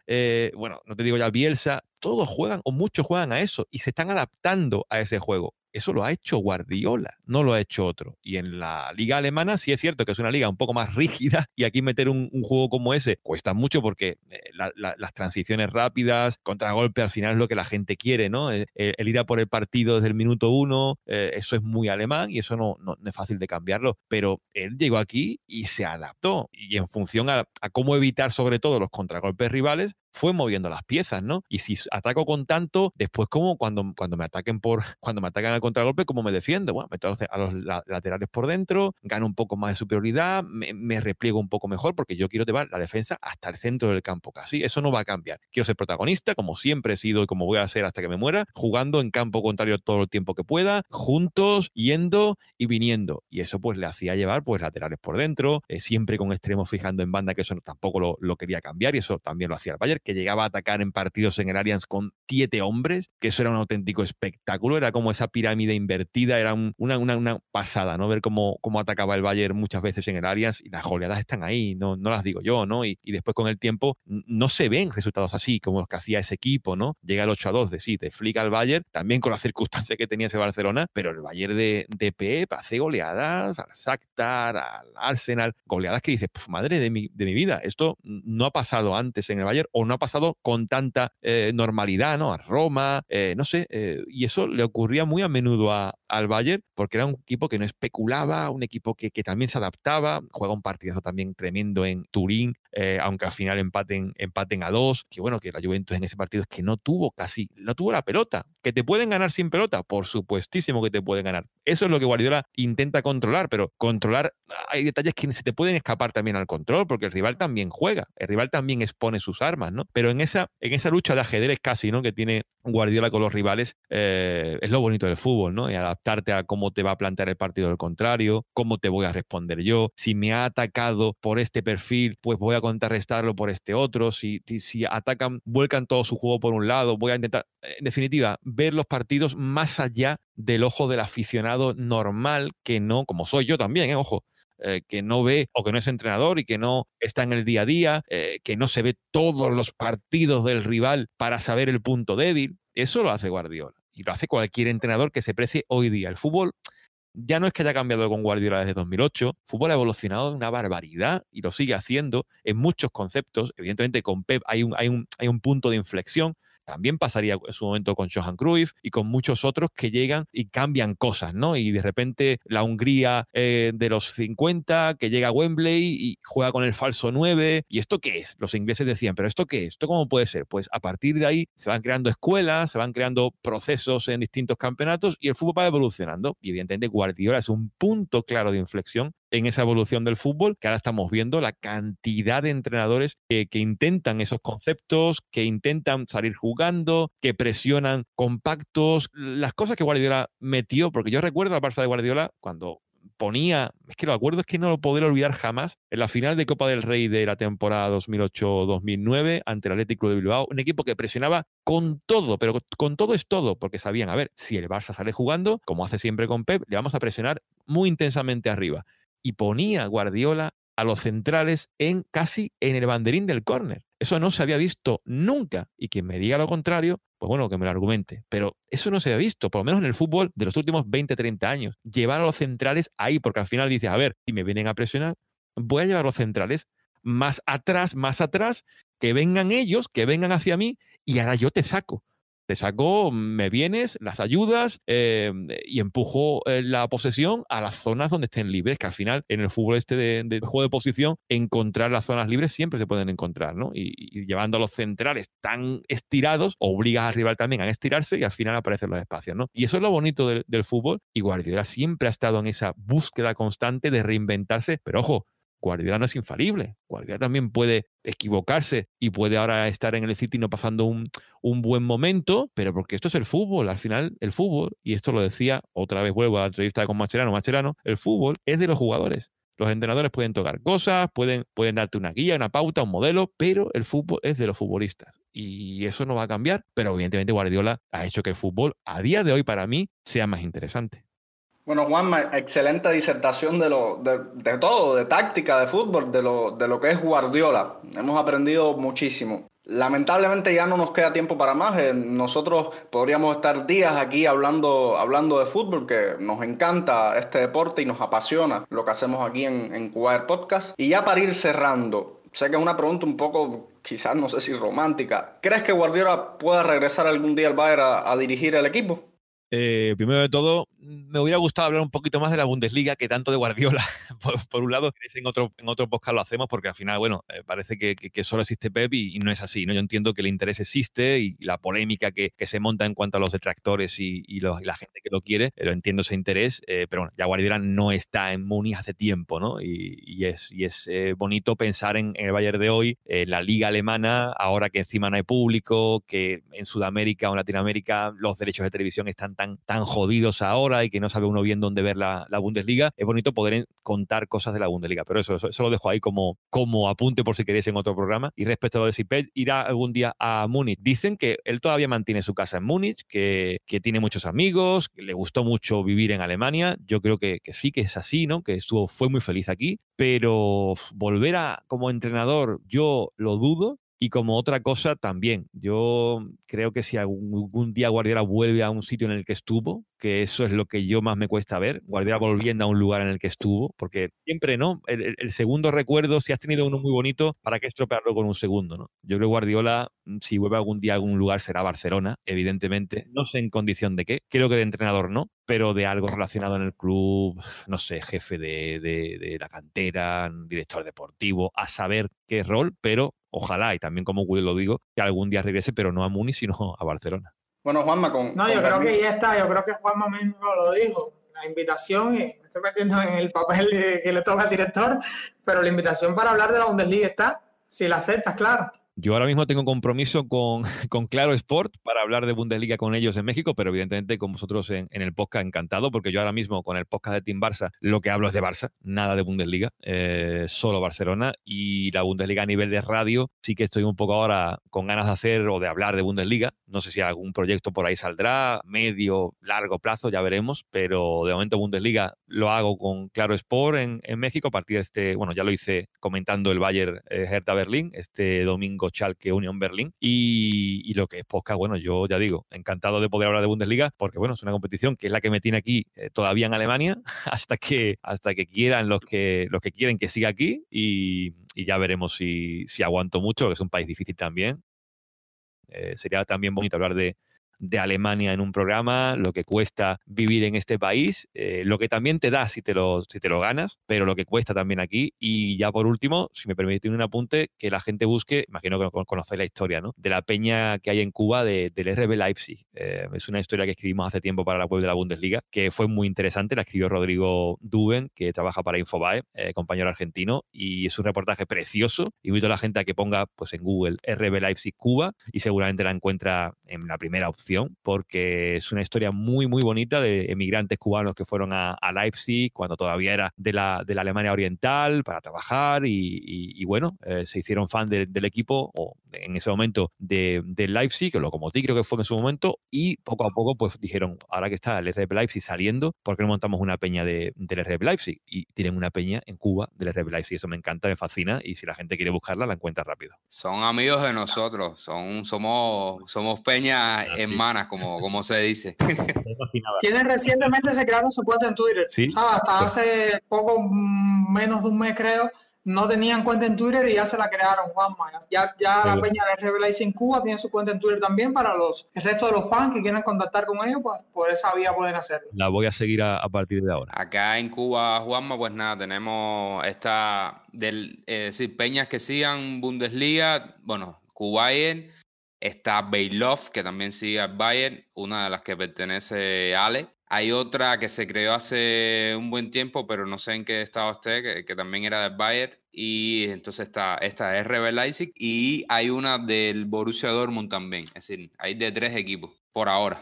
bueno, no te digo ya Bielsa, todos juegan o muchos juegan a eso y se están adaptando a ese juego. Eso lo ha hecho Guardiola, no lo ha hecho otro. Y en la liga alemana sí es cierto que es una liga un poco más rígida y aquí meter un, un juego como ese cuesta mucho porque eh, la- la- las transiciones rápidas, contragolpe al final es lo que la gente quiere, ¿no? Eh, El, el ir a por el partido desde el minuto uno, eh, eso es muy alemán y eso no, no- no es fácil de cambiarlo. Pero él llegó aquí y se adaptó y en función a, a cómo evitar sobre todo los contragolpes rivales, fue moviendo las piezas, ¿no? Y si ataco con tanto, después como cuando, cuando me ataquen por, cuando me atacan al contragolpe, ¿cómo me defiendo? Bueno, meto a los, laterales por dentro, gano un poco más de superioridad, me, repliego un poco mejor, porque yo quiero llevar la defensa hasta el centro del campo casi. Eso no va a cambiar. Quiero ser protagonista, como siempre he sido y como voy a ser hasta que me muera, jugando en campo contrario todo el tiempo que pueda, juntos, yendo y viniendo. Y eso pues le hacía llevar pues laterales por dentro, eh, siempre con extremos fijando en banda, que eso tampoco lo, lo quería cambiar y eso también lo hacía el Bayern, que llegaba a atacar en partidos en el Allianz con siete hombres, que eso era un auténtico espectáculo, era como esa pirámide invertida, era una, una, pasada, ¿no? Ver cómo, cómo atacaba el Bayern muchas veces en el Allianz y las goleadas están ahí, no, no las digo yo, ¿no? Y, y después con el tiempo no se ven resultados así como los que hacía ese equipo, ¿no? Llega el 8 a 2 de sí, te flica el Bayern, también con las circunstancias que tenía ese Barcelona, pero el Bayern de, de Pep hace goleadas al Shakhtar, al Arsenal, goleadas que dices, madre de mi, de mi vida, esto no ha pasado antes en el Bayern o no ha pasado con tanta eh, normalidad, ¿no? A Roma, eh, no sé, eh, y eso le ocurría muy a menudo a, al Bayern porque era un equipo que no especulaba, un equipo que, que también se adaptaba, juega un partidazo también tremendo en Turín, aunque al final empaten, empaten a dos, que bueno, que la Juventus en ese partido es que no tuvo casi, no tuvo la pelota, que te pueden ganar sin pelota, por supuestísimo que te pueden ganar. Eso es lo que Guardiola intenta controlar, pero controlar, hay detalles que se te pueden escapar también al control, porque el rival también juega, el rival también expone sus armas, ¿no? Pero en esa, en esa lucha de ajedrez casi, ¿no? Que tiene Guardiola con los rivales, eh, es lo bonito del fútbol, ¿no? Y adaptarte a cómo te va a plantear el partido del contrario, cómo te voy a responder yo, si me ha atacado por este perfil, pues voy a contrarrestarlo por este otro, si, si atacan, vuelcan todo su juego por un lado, voy a intentar, en definitiva, ver los partidos más allá del ojo del aficionado normal, que no, como soy yo también, ¿eh? ojo, eh, que no ve o que no es entrenador y que no está en el día a día, eh, que no se ve todos los partidos del rival para saber el punto débil. Eso lo hace Guardiola y lo hace cualquier entrenador que se precie hoy día. El fútbol ya no es que haya cambiado con Guardiola desde 2008, el fútbol ha evolucionado de una barbaridad y lo sigue haciendo en muchos conceptos. Evidentemente con Pep hay un, hay un, hay un punto de inflexión, también pasaría en su momento con Johan Cruyff y con muchos otros que llegan y cambian cosas, ¿no? Y de repente la Hungría eh, de los 50 que llega a Wembley y juega con el falso 9. ¿Y esto qué es? Los ingleses decían, ¿pero esto qué es? ¿Esto cómo puede ser? Pues a partir de ahí se van creando escuelas, se van creando procesos en distintos campeonatos y el fútbol va evolucionando. Y evidentemente Guardiola es un punto claro de inflexión en esa evolución del fútbol, que ahora estamos viendo la cantidad de entrenadores que, intentan esos conceptos, que intentan salir jugando, que presionan compactos, las cosas que Guardiola metió, porque yo recuerdo al Barça de Guardiola cuando ponía, es que lo acuerdo, es que no lo podré olvidar jamás, en la final de Copa del Rey de la temporada 2008-2009 ante el Atlético de Bilbao, un equipo que presionaba con todo, pero con todo es todo, porque sabían, a ver, si el Barça sale jugando, como hace siempre con Pep, le vamos a presionar muy intensamente arriba y ponía Guardiola a los centrales en casi en el banderín del córner. Eso no se había visto nunca. Y quien me diga lo contrario, pues bueno, que me lo argumente. Pero eso no se había visto, por lo menos en el fútbol de los últimos 20, 30 años. Llevar a los centrales ahí, porque al final dices, a ver, si me vienen a presionar, voy a llevar a los centrales más atrás, más atrás, que vengan ellos, que vengan hacia mí, y ahora yo te saco te saco, me vienes, las ayudas eh, y empujo eh, la posesión a las zonas donde estén libres, que al final en el fútbol este de, juego de posición, encontrar las zonas libres siempre se pueden encontrar, ¿no? Y, llevando a los centrales tan estirados, obligas al rival también a estirarse y al final aparecen los espacios, ¿no? Y eso es lo bonito del, del fútbol y Guardiola siempre ha estado en esa búsqueda constante de reinventarse, pero ojo, Guardiola no es infalible. Guardiola también puede equivocarse y puede ahora estar en el City no pasando un, buen momento, pero porque esto es el fútbol. Al final, el fútbol, y esto lo decía, otra vez vuelvo a la entrevista con Macherano, Macherano, el fútbol es de los jugadores. Los entrenadores pueden tocar cosas, pueden, pueden darte una guía, una pauta, un modelo, pero el fútbol es de los futbolistas. Y eso no va a cambiar, pero evidentemente Guardiola ha hecho que el fútbol, a día de hoy para mí, sea más interesante. Bueno, Juanma, excelente disertación de, lo, de, todo, de táctica, de fútbol, de lo, de lo que es Guardiola. Hemos aprendido muchísimo. Lamentablemente ya no nos queda tiempo para más. Eh, nosotros podríamos estar días aquí hablando, hablando de fútbol, que nos encanta este deporte y nos apasiona lo que hacemos aquí en, en Podcast. Y ya para ir cerrando, sé que es una pregunta un poco, quizás no sé si romántica. ¿Crees que Guardiola pueda regresar algún día al Bayern a dirigir el equipo? Eh, primero de todo, me hubiera gustado hablar un poquito más de la Bundesliga que tanto de Guardiola. por, un lado, en otro, en otro podcast lo hacemos porque al final, bueno, eh, parece que, solo existe Pep y, no es así. ¿no? Yo entiendo que el interés existe y, la polémica que, se monta en cuanto a los detractores y, la gente que lo quiere, lo entiendo ese interés, eh, pero bueno, ya Guardiola no está en Muni hace tiempo, ¿no? Y, es, y es bonito pensar en, el Bayern de hoy, en la liga alemana, ahora que encima no hay público, que en Sudamérica o en Latinoamérica los derechos de televisión están tan, tan jodidos ahora y que no sabe uno bien dónde ver la, Bundesliga, es bonito poder contar cosas de la Bundesliga. Pero eso, eso, lo dejo ahí como, como apunte por si queréis en otro programa. Y respecto a lo de si irá algún día a Múnich, dicen que él todavía mantiene su casa en Múnich, que, que tiene muchos amigos, que le gustó mucho vivir en Alemania. Yo creo que, que sí, que es así, ¿no? Que estuvo, fue muy feliz aquí. Pero volver a como entrenador, yo lo dudo y como otra cosa también, yo creo que si algún, día Guardiola vuelve a un sitio en el que estuvo, que eso es lo que yo más me cuesta ver, Guardiola volviendo a un lugar en el que estuvo, porque siempre, ¿no? El, segundo recuerdo, si has tenido uno muy bonito, ¿para qué estropearlo con un segundo, ¿no? Yo creo que Guardiola, mm, si vuelve algún día a algún lugar, será Barcelona, evidentemente. No sé en condición de qué, creo que de entrenador no, pero de algo relacionado en el club, no sé, jefe de, de la cantera, director deportivo, a saber qué rol, pero ojalá, y también como lo digo, que algún día regrese, pero no a Múnich, sino a Barcelona. Bueno, Juanma, con... No, yo creo que ya está, yo creo que Juanma mismo lo dijo. La invitación, y me estoy metiendo en el papel que le toca al director, pero la invitación para hablar de la Bundesliga está, si la aceptas, claro. Yo ahora mismo tengo compromiso con, Claro Sport para hablar de Bundesliga con ellos en México, pero evidentemente con vosotros en, el podcast encantado, porque yo ahora mismo con el podcast de Team Barça lo que hablo es de Barça, nada de Bundesliga, eh, solo Barcelona y la Bundesliga a nivel de radio sí que estoy un poco ahora con ganas de hacer o de hablar de Bundesliga. No sé si algún proyecto por ahí saldrá, medio, largo plazo, ya veremos, pero de momento Bundesliga lo hago con Claro Sport en, en México a partir de este, bueno, ya lo hice comentando el Bayern eh, Hertha Berlín este domingo Schalke Union Berlin. Y, lo que es podcast, bueno, yo ya digo, encantado de poder hablar de Bundesliga, porque bueno, es una competición que es la que me tiene aquí eh, todavía en Alemania, hasta que, hasta que quieran los que, los que quieren que siga aquí, y, ya veremos si, si, aguanto mucho, porque es un país difícil también. Eh, sería también bonito hablar de, de Alemania en un programa, lo que cuesta vivir en este país, eh, lo que también te da si te, lo, si te lo ganas, pero lo que cuesta también aquí. Y ya por último, si me permite un apunte, que la gente busque, imagino que conocéis la historia, ¿no? De la peña que hay en Cuba del RB Leipzig. Eh, es una historia que escribimos hace tiempo para la web de la Bundesliga, que fue muy interesante, la escribió Rodrigo Duben, que trabaja para Infobae, eh, compañero argentino, y es un reportaje precioso. Invito a la gente a que ponga pues, en Google RB Leipzig Cuba y seguramente la encuentra en la primera opción porque es una historia muy, muy bonita de emigrantes cubanos que fueron a, Leipzig cuando todavía era de la, de la Alemania Oriental para trabajar y, bueno, eh, se hicieron fan del equipo o en ese momento de, de Leipzig, que Lokomotiv creo que fue en su momento, y poco a poco pues dijeron, ahora que está el RB Leipzig saliendo, ¿por qué no montamos una peña de, del RB Leipzig? Y tienen una peña en Cuba del RB Leipzig, eso me encanta, me fascina, y si la gente quiere buscarla, la encuentra rápido. Son amigos de nosotros, son, somos, somos peña en como, como se dice. Tienen recientemente se crearon su cuenta en Twitter. hasta hace poco menos de un mes creo no tenían cuenta en Twitter y ya se la crearon, Juanma. Ya, ya la peña de Revelation en Cuba tiene su cuenta en Twitter también para los el resto de los fans que quieran contactar con ellos, pues por esa vía pueden hacerlo. La voy a seguir a, partir de ahora. Acá en Cuba, Juanma, pues nada, tenemos esta del eh, peñas que sigan Bundesliga, bueno, Cubayen, Está Bailov, que también sigue al Bayern, una de las que pertenece a Ale. Hay otra que se creó hace un buen tiempo, pero no sé en qué estado esté, que, también era del Bayern. Y entonces está esta es Rebel Leipzig y hay una del Borussia Dortmund también. Es decir, hay de tres equipos por ahora.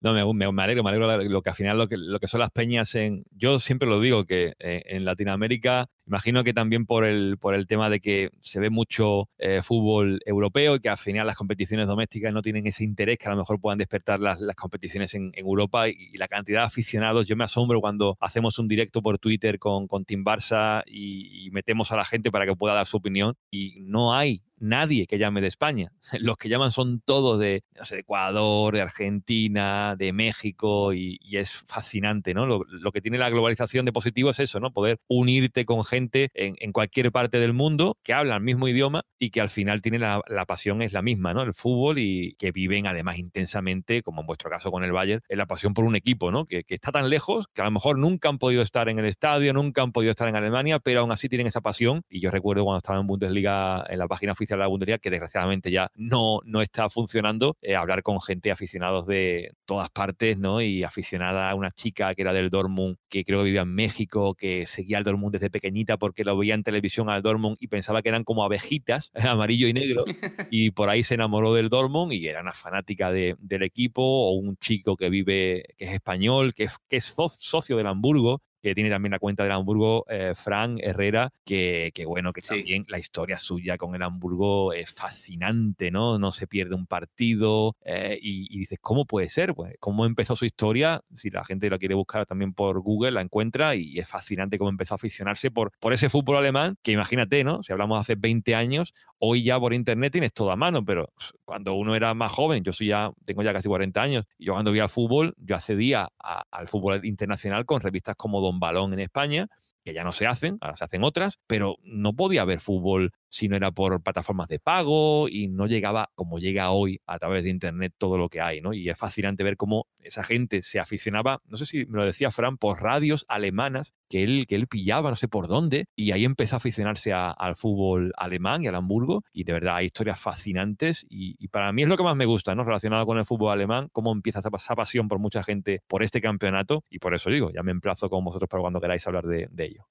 No, me, me, alegro, me alegro lo que al final lo que, lo que son las peñas en... Yo siempre lo digo, que eh, en Latinoamérica, imagino que también por el, por el tema de que se ve mucho eh, fútbol europeo y que al final las competiciones domésticas no tienen ese interés que a lo mejor puedan despertar las, las competiciones en, Europa y, la cantidad de aficionados. Yo me asombro cuando hacemos un directo por Twitter con, con Team Barça y metemos a la gente para que pueda dar su opinión y no hay nadie que llame de España. Los que llaman son todos de, no sé, de Ecuador, de Argentina, de México y, es fascinante, ¿no? Lo, que tiene la globalización de positivo es eso, ¿no? Poder unirte con gente en, cualquier parte del mundo que habla el mismo idioma y que al final tiene la, pasión es la misma, ¿no? El fútbol y que viven además intensamente, como en vuestro caso con el Bayern, la pasión por un equipo, ¿no? Que, que está tan lejos que a lo mejor nunca han podido estar en el estadio, nunca han podido estar en Alemania, pero aún así tienen esa pasión. Y yo recuerdo cuando estaba en Bundesliga en la página oficial oficial de la Bundesliga, que desgraciadamente ya no, no está funcionando, eh, hablar con gente aficionados de todas partes, ¿no? Y aficionada a una chica que era del Dortmund, que creo que vivía en México, que seguía al Dortmund desde pequeñita porque lo veía en televisión al Dortmund y pensaba que eran como abejitas, amarillo y negro, y por ahí se enamoró del Dortmund y era una fanática del equipo, o un chico que vive, que es español, que es, que es socio del Hamburgo, que tiene también la cuenta del Hamburgo, eh, Fran Herrera, que, bueno, que también la historia suya con el Hamburgo es fascinante, ¿no? No se pierde un partido eh, y, dices, ¿cómo puede ser? Pues, ¿cómo empezó su historia? Si la gente la quiere buscar también por Google, la encuentra y es fascinante cómo empezó a aficionarse por, por ese fútbol alemán, que imagínate, ¿no? Si hablamos hace 20 años, hoy ya por internet tienes todo a mano, pero cuando uno era más joven, yo soy ya, tengo ya casi 40 años, y yo cuando vi al fútbol, yo accedía al fútbol internacional con revistas como Don Balón en España, que ya no se hacen, ahora se hacen otras, pero no podía haber fútbol si no era por plataformas de pago y no llegaba como llega hoy a través de Internet todo lo que hay, ¿no? Y es fascinante ver cómo esa gente se aficionaba, no sé si me lo decía Fran, por radios alemanas que él, que él pillaba, no sé por dónde, y ahí empezó a aficionarse al fútbol alemán y al Hamburgo, y de verdad hay historias fascinantes, y, para mí es lo que más me gusta, ¿no? Relacionado con el fútbol alemán, cómo empieza esa, esa, pasión por mucha gente por este campeonato, y por eso digo, ya me emplazo con vosotros para cuando queráis hablar de ello.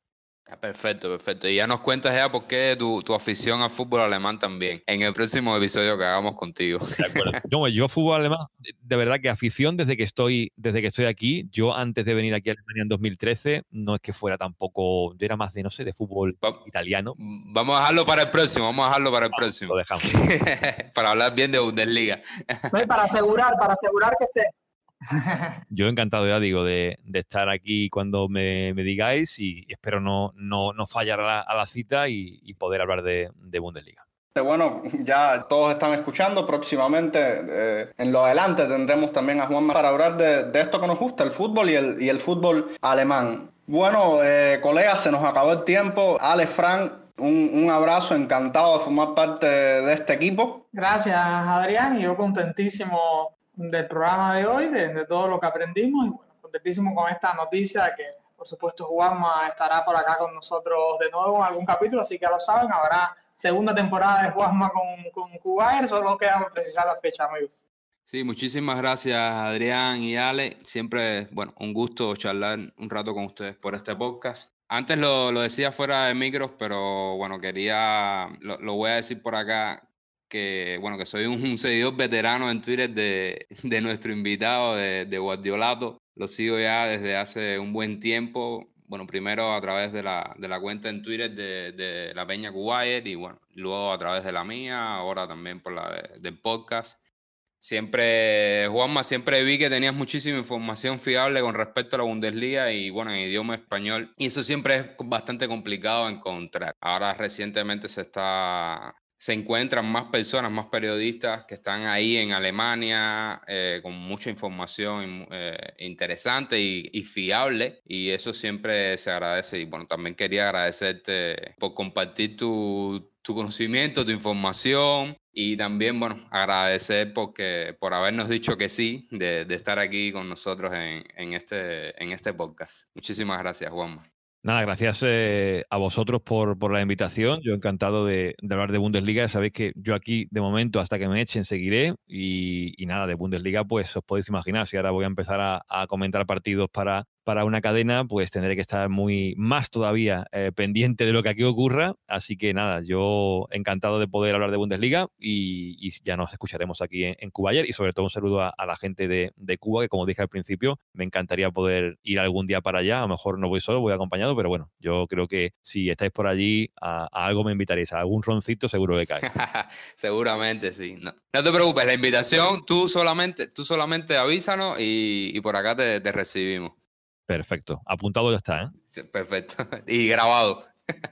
Perfecto, perfecto. Y ya nos cuentas ya por qué tu, tu, afición al fútbol alemán también, en el próximo episodio que hagamos contigo. De. Yo, yo fútbol alemán, de verdad que afición desde que estoy, desde que estoy aquí, yo antes de venir aquí a Alemania en 2013, no es que fuera tampoco, yo era más de, no sé, de fútbol italiano. Vamos a dejarlo para el próximo, vamos a dejarlo para el próximo. Lo dejamos. para hablar bien de Bundesliga. para asegurar, para asegurar que esté Yo encantado, ya digo, de, estar aquí cuando me, digáis y espero no, no, no fallar a la, cita y, poder hablar de, Bundesliga. Bueno, ya todos están escuchando. Próximamente, eh, en lo adelante, tendremos también a Juanma para hablar de, esto que nos gusta, el fútbol y el, y el fútbol alemán. Bueno, eh, colegas, se nos acabó el tiempo. Ale, Frank, un, un, abrazo, encantado de formar parte de este equipo. Gracias, Adrián, y yo contentísimo del programa de hoy, de, todo lo que aprendimos y bueno, contentísimo con esta noticia que por supuesto Juanma estará por acá con nosotros de nuevo en algún capítulo, así que ya lo saben, habrá segunda temporada de Juanma con, con Cubair, solo queda precisar la fecha, amigos. Sí, muchísimas gracias Adrián y Ale. Siempre, bueno, un gusto charlar un rato con ustedes por este podcast. Antes lo, lo decía fuera de micros, pero bueno, quería, lo, lo, voy a decir por acá, que, bueno, que soy un, seguidor veterano en Twitter de, de nuestro invitado, de, de, Guardiolato. Lo sigo ya desde hace un buen tiempo. Bueno, primero a través de la, de la cuenta en Twitter de, de la Peña Kuwait y bueno, luego a través de la mía, ahora también por la del podcast. Siempre, Juanma, siempre vi que tenías muchísima información fiable con respecto a la Bundesliga y bueno, en idioma español. Y eso siempre es bastante complicado encontrar. Ahora recientemente se está se encuentran más personas, más periodistas que están ahí en Alemania eh, con mucha información eh, interesante y, fiable y eso siempre se agradece y bueno, también quería agradecerte por compartir tu, conocimiento, tu información y también, bueno, agradecer porque, por habernos dicho que sí de, estar aquí con nosotros en, en, este, en este podcast. Muchísimas gracias, Juanma. Nada, gracias eh, a vosotros por, por, la invitación. Yo encantado de, hablar de Bundesliga. Sabéis que yo aquí, de momento, hasta que me echen, seguiré. Y, nada, de Bundesliga, pues os podéis imaginar, si ahora voy a empezar a comentar partidos para, para una cadena, pues tendré que estar muy más todavía eh, pendiente de lo que aquí ocurra. Así que nada, yo encantado de poder hablar de Bundesliga y, ya nos escucharemos aquí en, Cuba ayer. Y sobre todo un saludo a, la gente de, Cuba, que como dije al principio, me encantaría poder ir algún día para allá. A lo mejor no voy solo, voy acompañado, pero bueno, yo creo que si estáis por allí, a, algo me invitaréis, a algún roncito seguro que cae. Seguramente sí. No, te preocupes, la invitación tú solamente, tú solamente avísanos y, por acá te recibimos. Perfecto. Apuntado ya está, ¿eh? perfecto. Y grabado.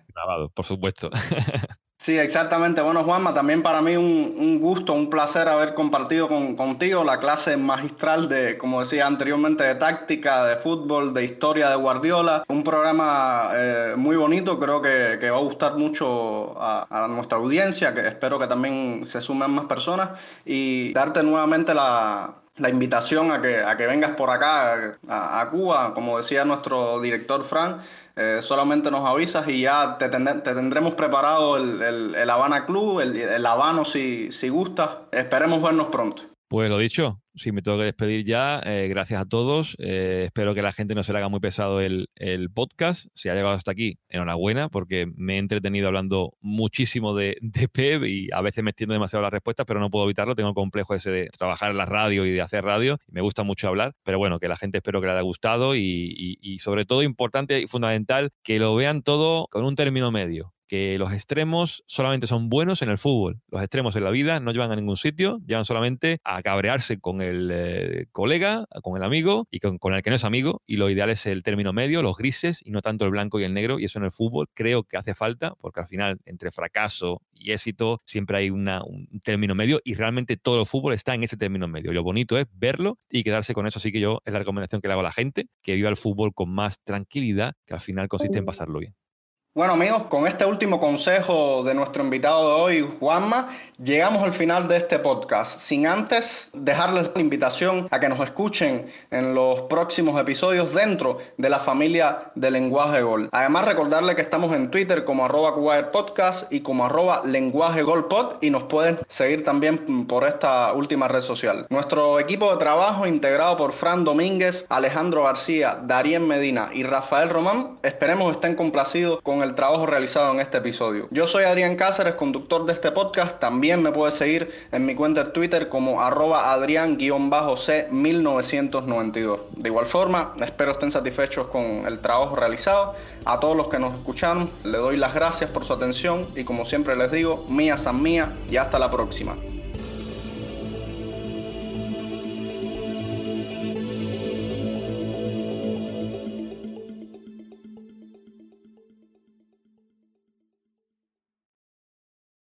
Grabado, por supuesto. Sí, exactamente. Bueno, Juanma, también para mí un, gusto, un placer haber compartido con, contigo la clase magistral de, como decía anteriormente, de táctica, de fútbol, de historia de Guardiola. Un programa eh, muy bonito, creo que, va a gustar mucho a, a, nuestra audiencia, que espero que también se sumen más personas y darte nuevamente la, la invitación a que, a que vengas por acá a, Cuba, como decía nuestro director Fran. Eh, solamente nos avisas y ya te, tendremos preparado el, el, Habana Club, el, el Habano si, si gustas. Esperemos vernos pronto. Pues lo dicho, si me tengo que despedir ya, eh, gracias a todos. Eh, espero que la gente no se le haga muy pesado el, podcast. Si ha llegado hasta aquí, enhorabuena, porque me he entretenido hablando muchísimo de, de y a veces me extiendo demasiado las respuestas, pero no puedo evitarlo. Tengo el complejo ese de trabajar en la radio y de hacer radio. Me gusta mucho hablar, pero bueno, que la gente espero que le haya gustado y sobre todo importante y fundamental que lo vean todo con un término medio que los extremos solamente son buenos en el fútbol. Los extremos en la vida no llevan a ningún sitio, llevan solamente a cabrearse con el eh, colega, con el amigo y con, el que no es amigo. Y lo ideal es el término medio, los grises y no tanto el blanco y el negro. Y eso en el fútbol creo que hace falta porque al final entre fracaso y éxito siempre hay un término medio y realmente todo el fútbol está en ese término medio. Y lo bonito es verlo y quedarse con eso. Así que yo es la recomendación que le hago a la gente, que viva el fútbol con más tranquilidad, que al final consiste en pasarlo bien. Bueno amigos, con este último consejo de nuestro invitado de hoy, Juanma, llegamos al final de este podcast. Sin antes dejarles la invitación a que nos escuchen en los próximos episodios dentro de la familia de Lenguaje Gol. Además recordarle que estamos en Twitter como arroba Podcast y como arroba Lenguaje Gol Pod y nos pueden seguir también por esta última red social. Nuestro equipo de trabajo integrado por Fran Domínguez, Alejandro García, Darien Medina y Rafael Román, esperemos estén complacidos con el trabajo realizado en este episodio. Yo soy Adrián Cáceres, conductor de este podcast. También me puedes seguir en mi cuenta de Twitter como arroba adrián-c1992. De igual forma, espero estén satisfechos con el trabajo realizado. A todos los que nos escucharon, le doy las gracias por su atención y como siempre les digo, mía san mía y hasta la próxima.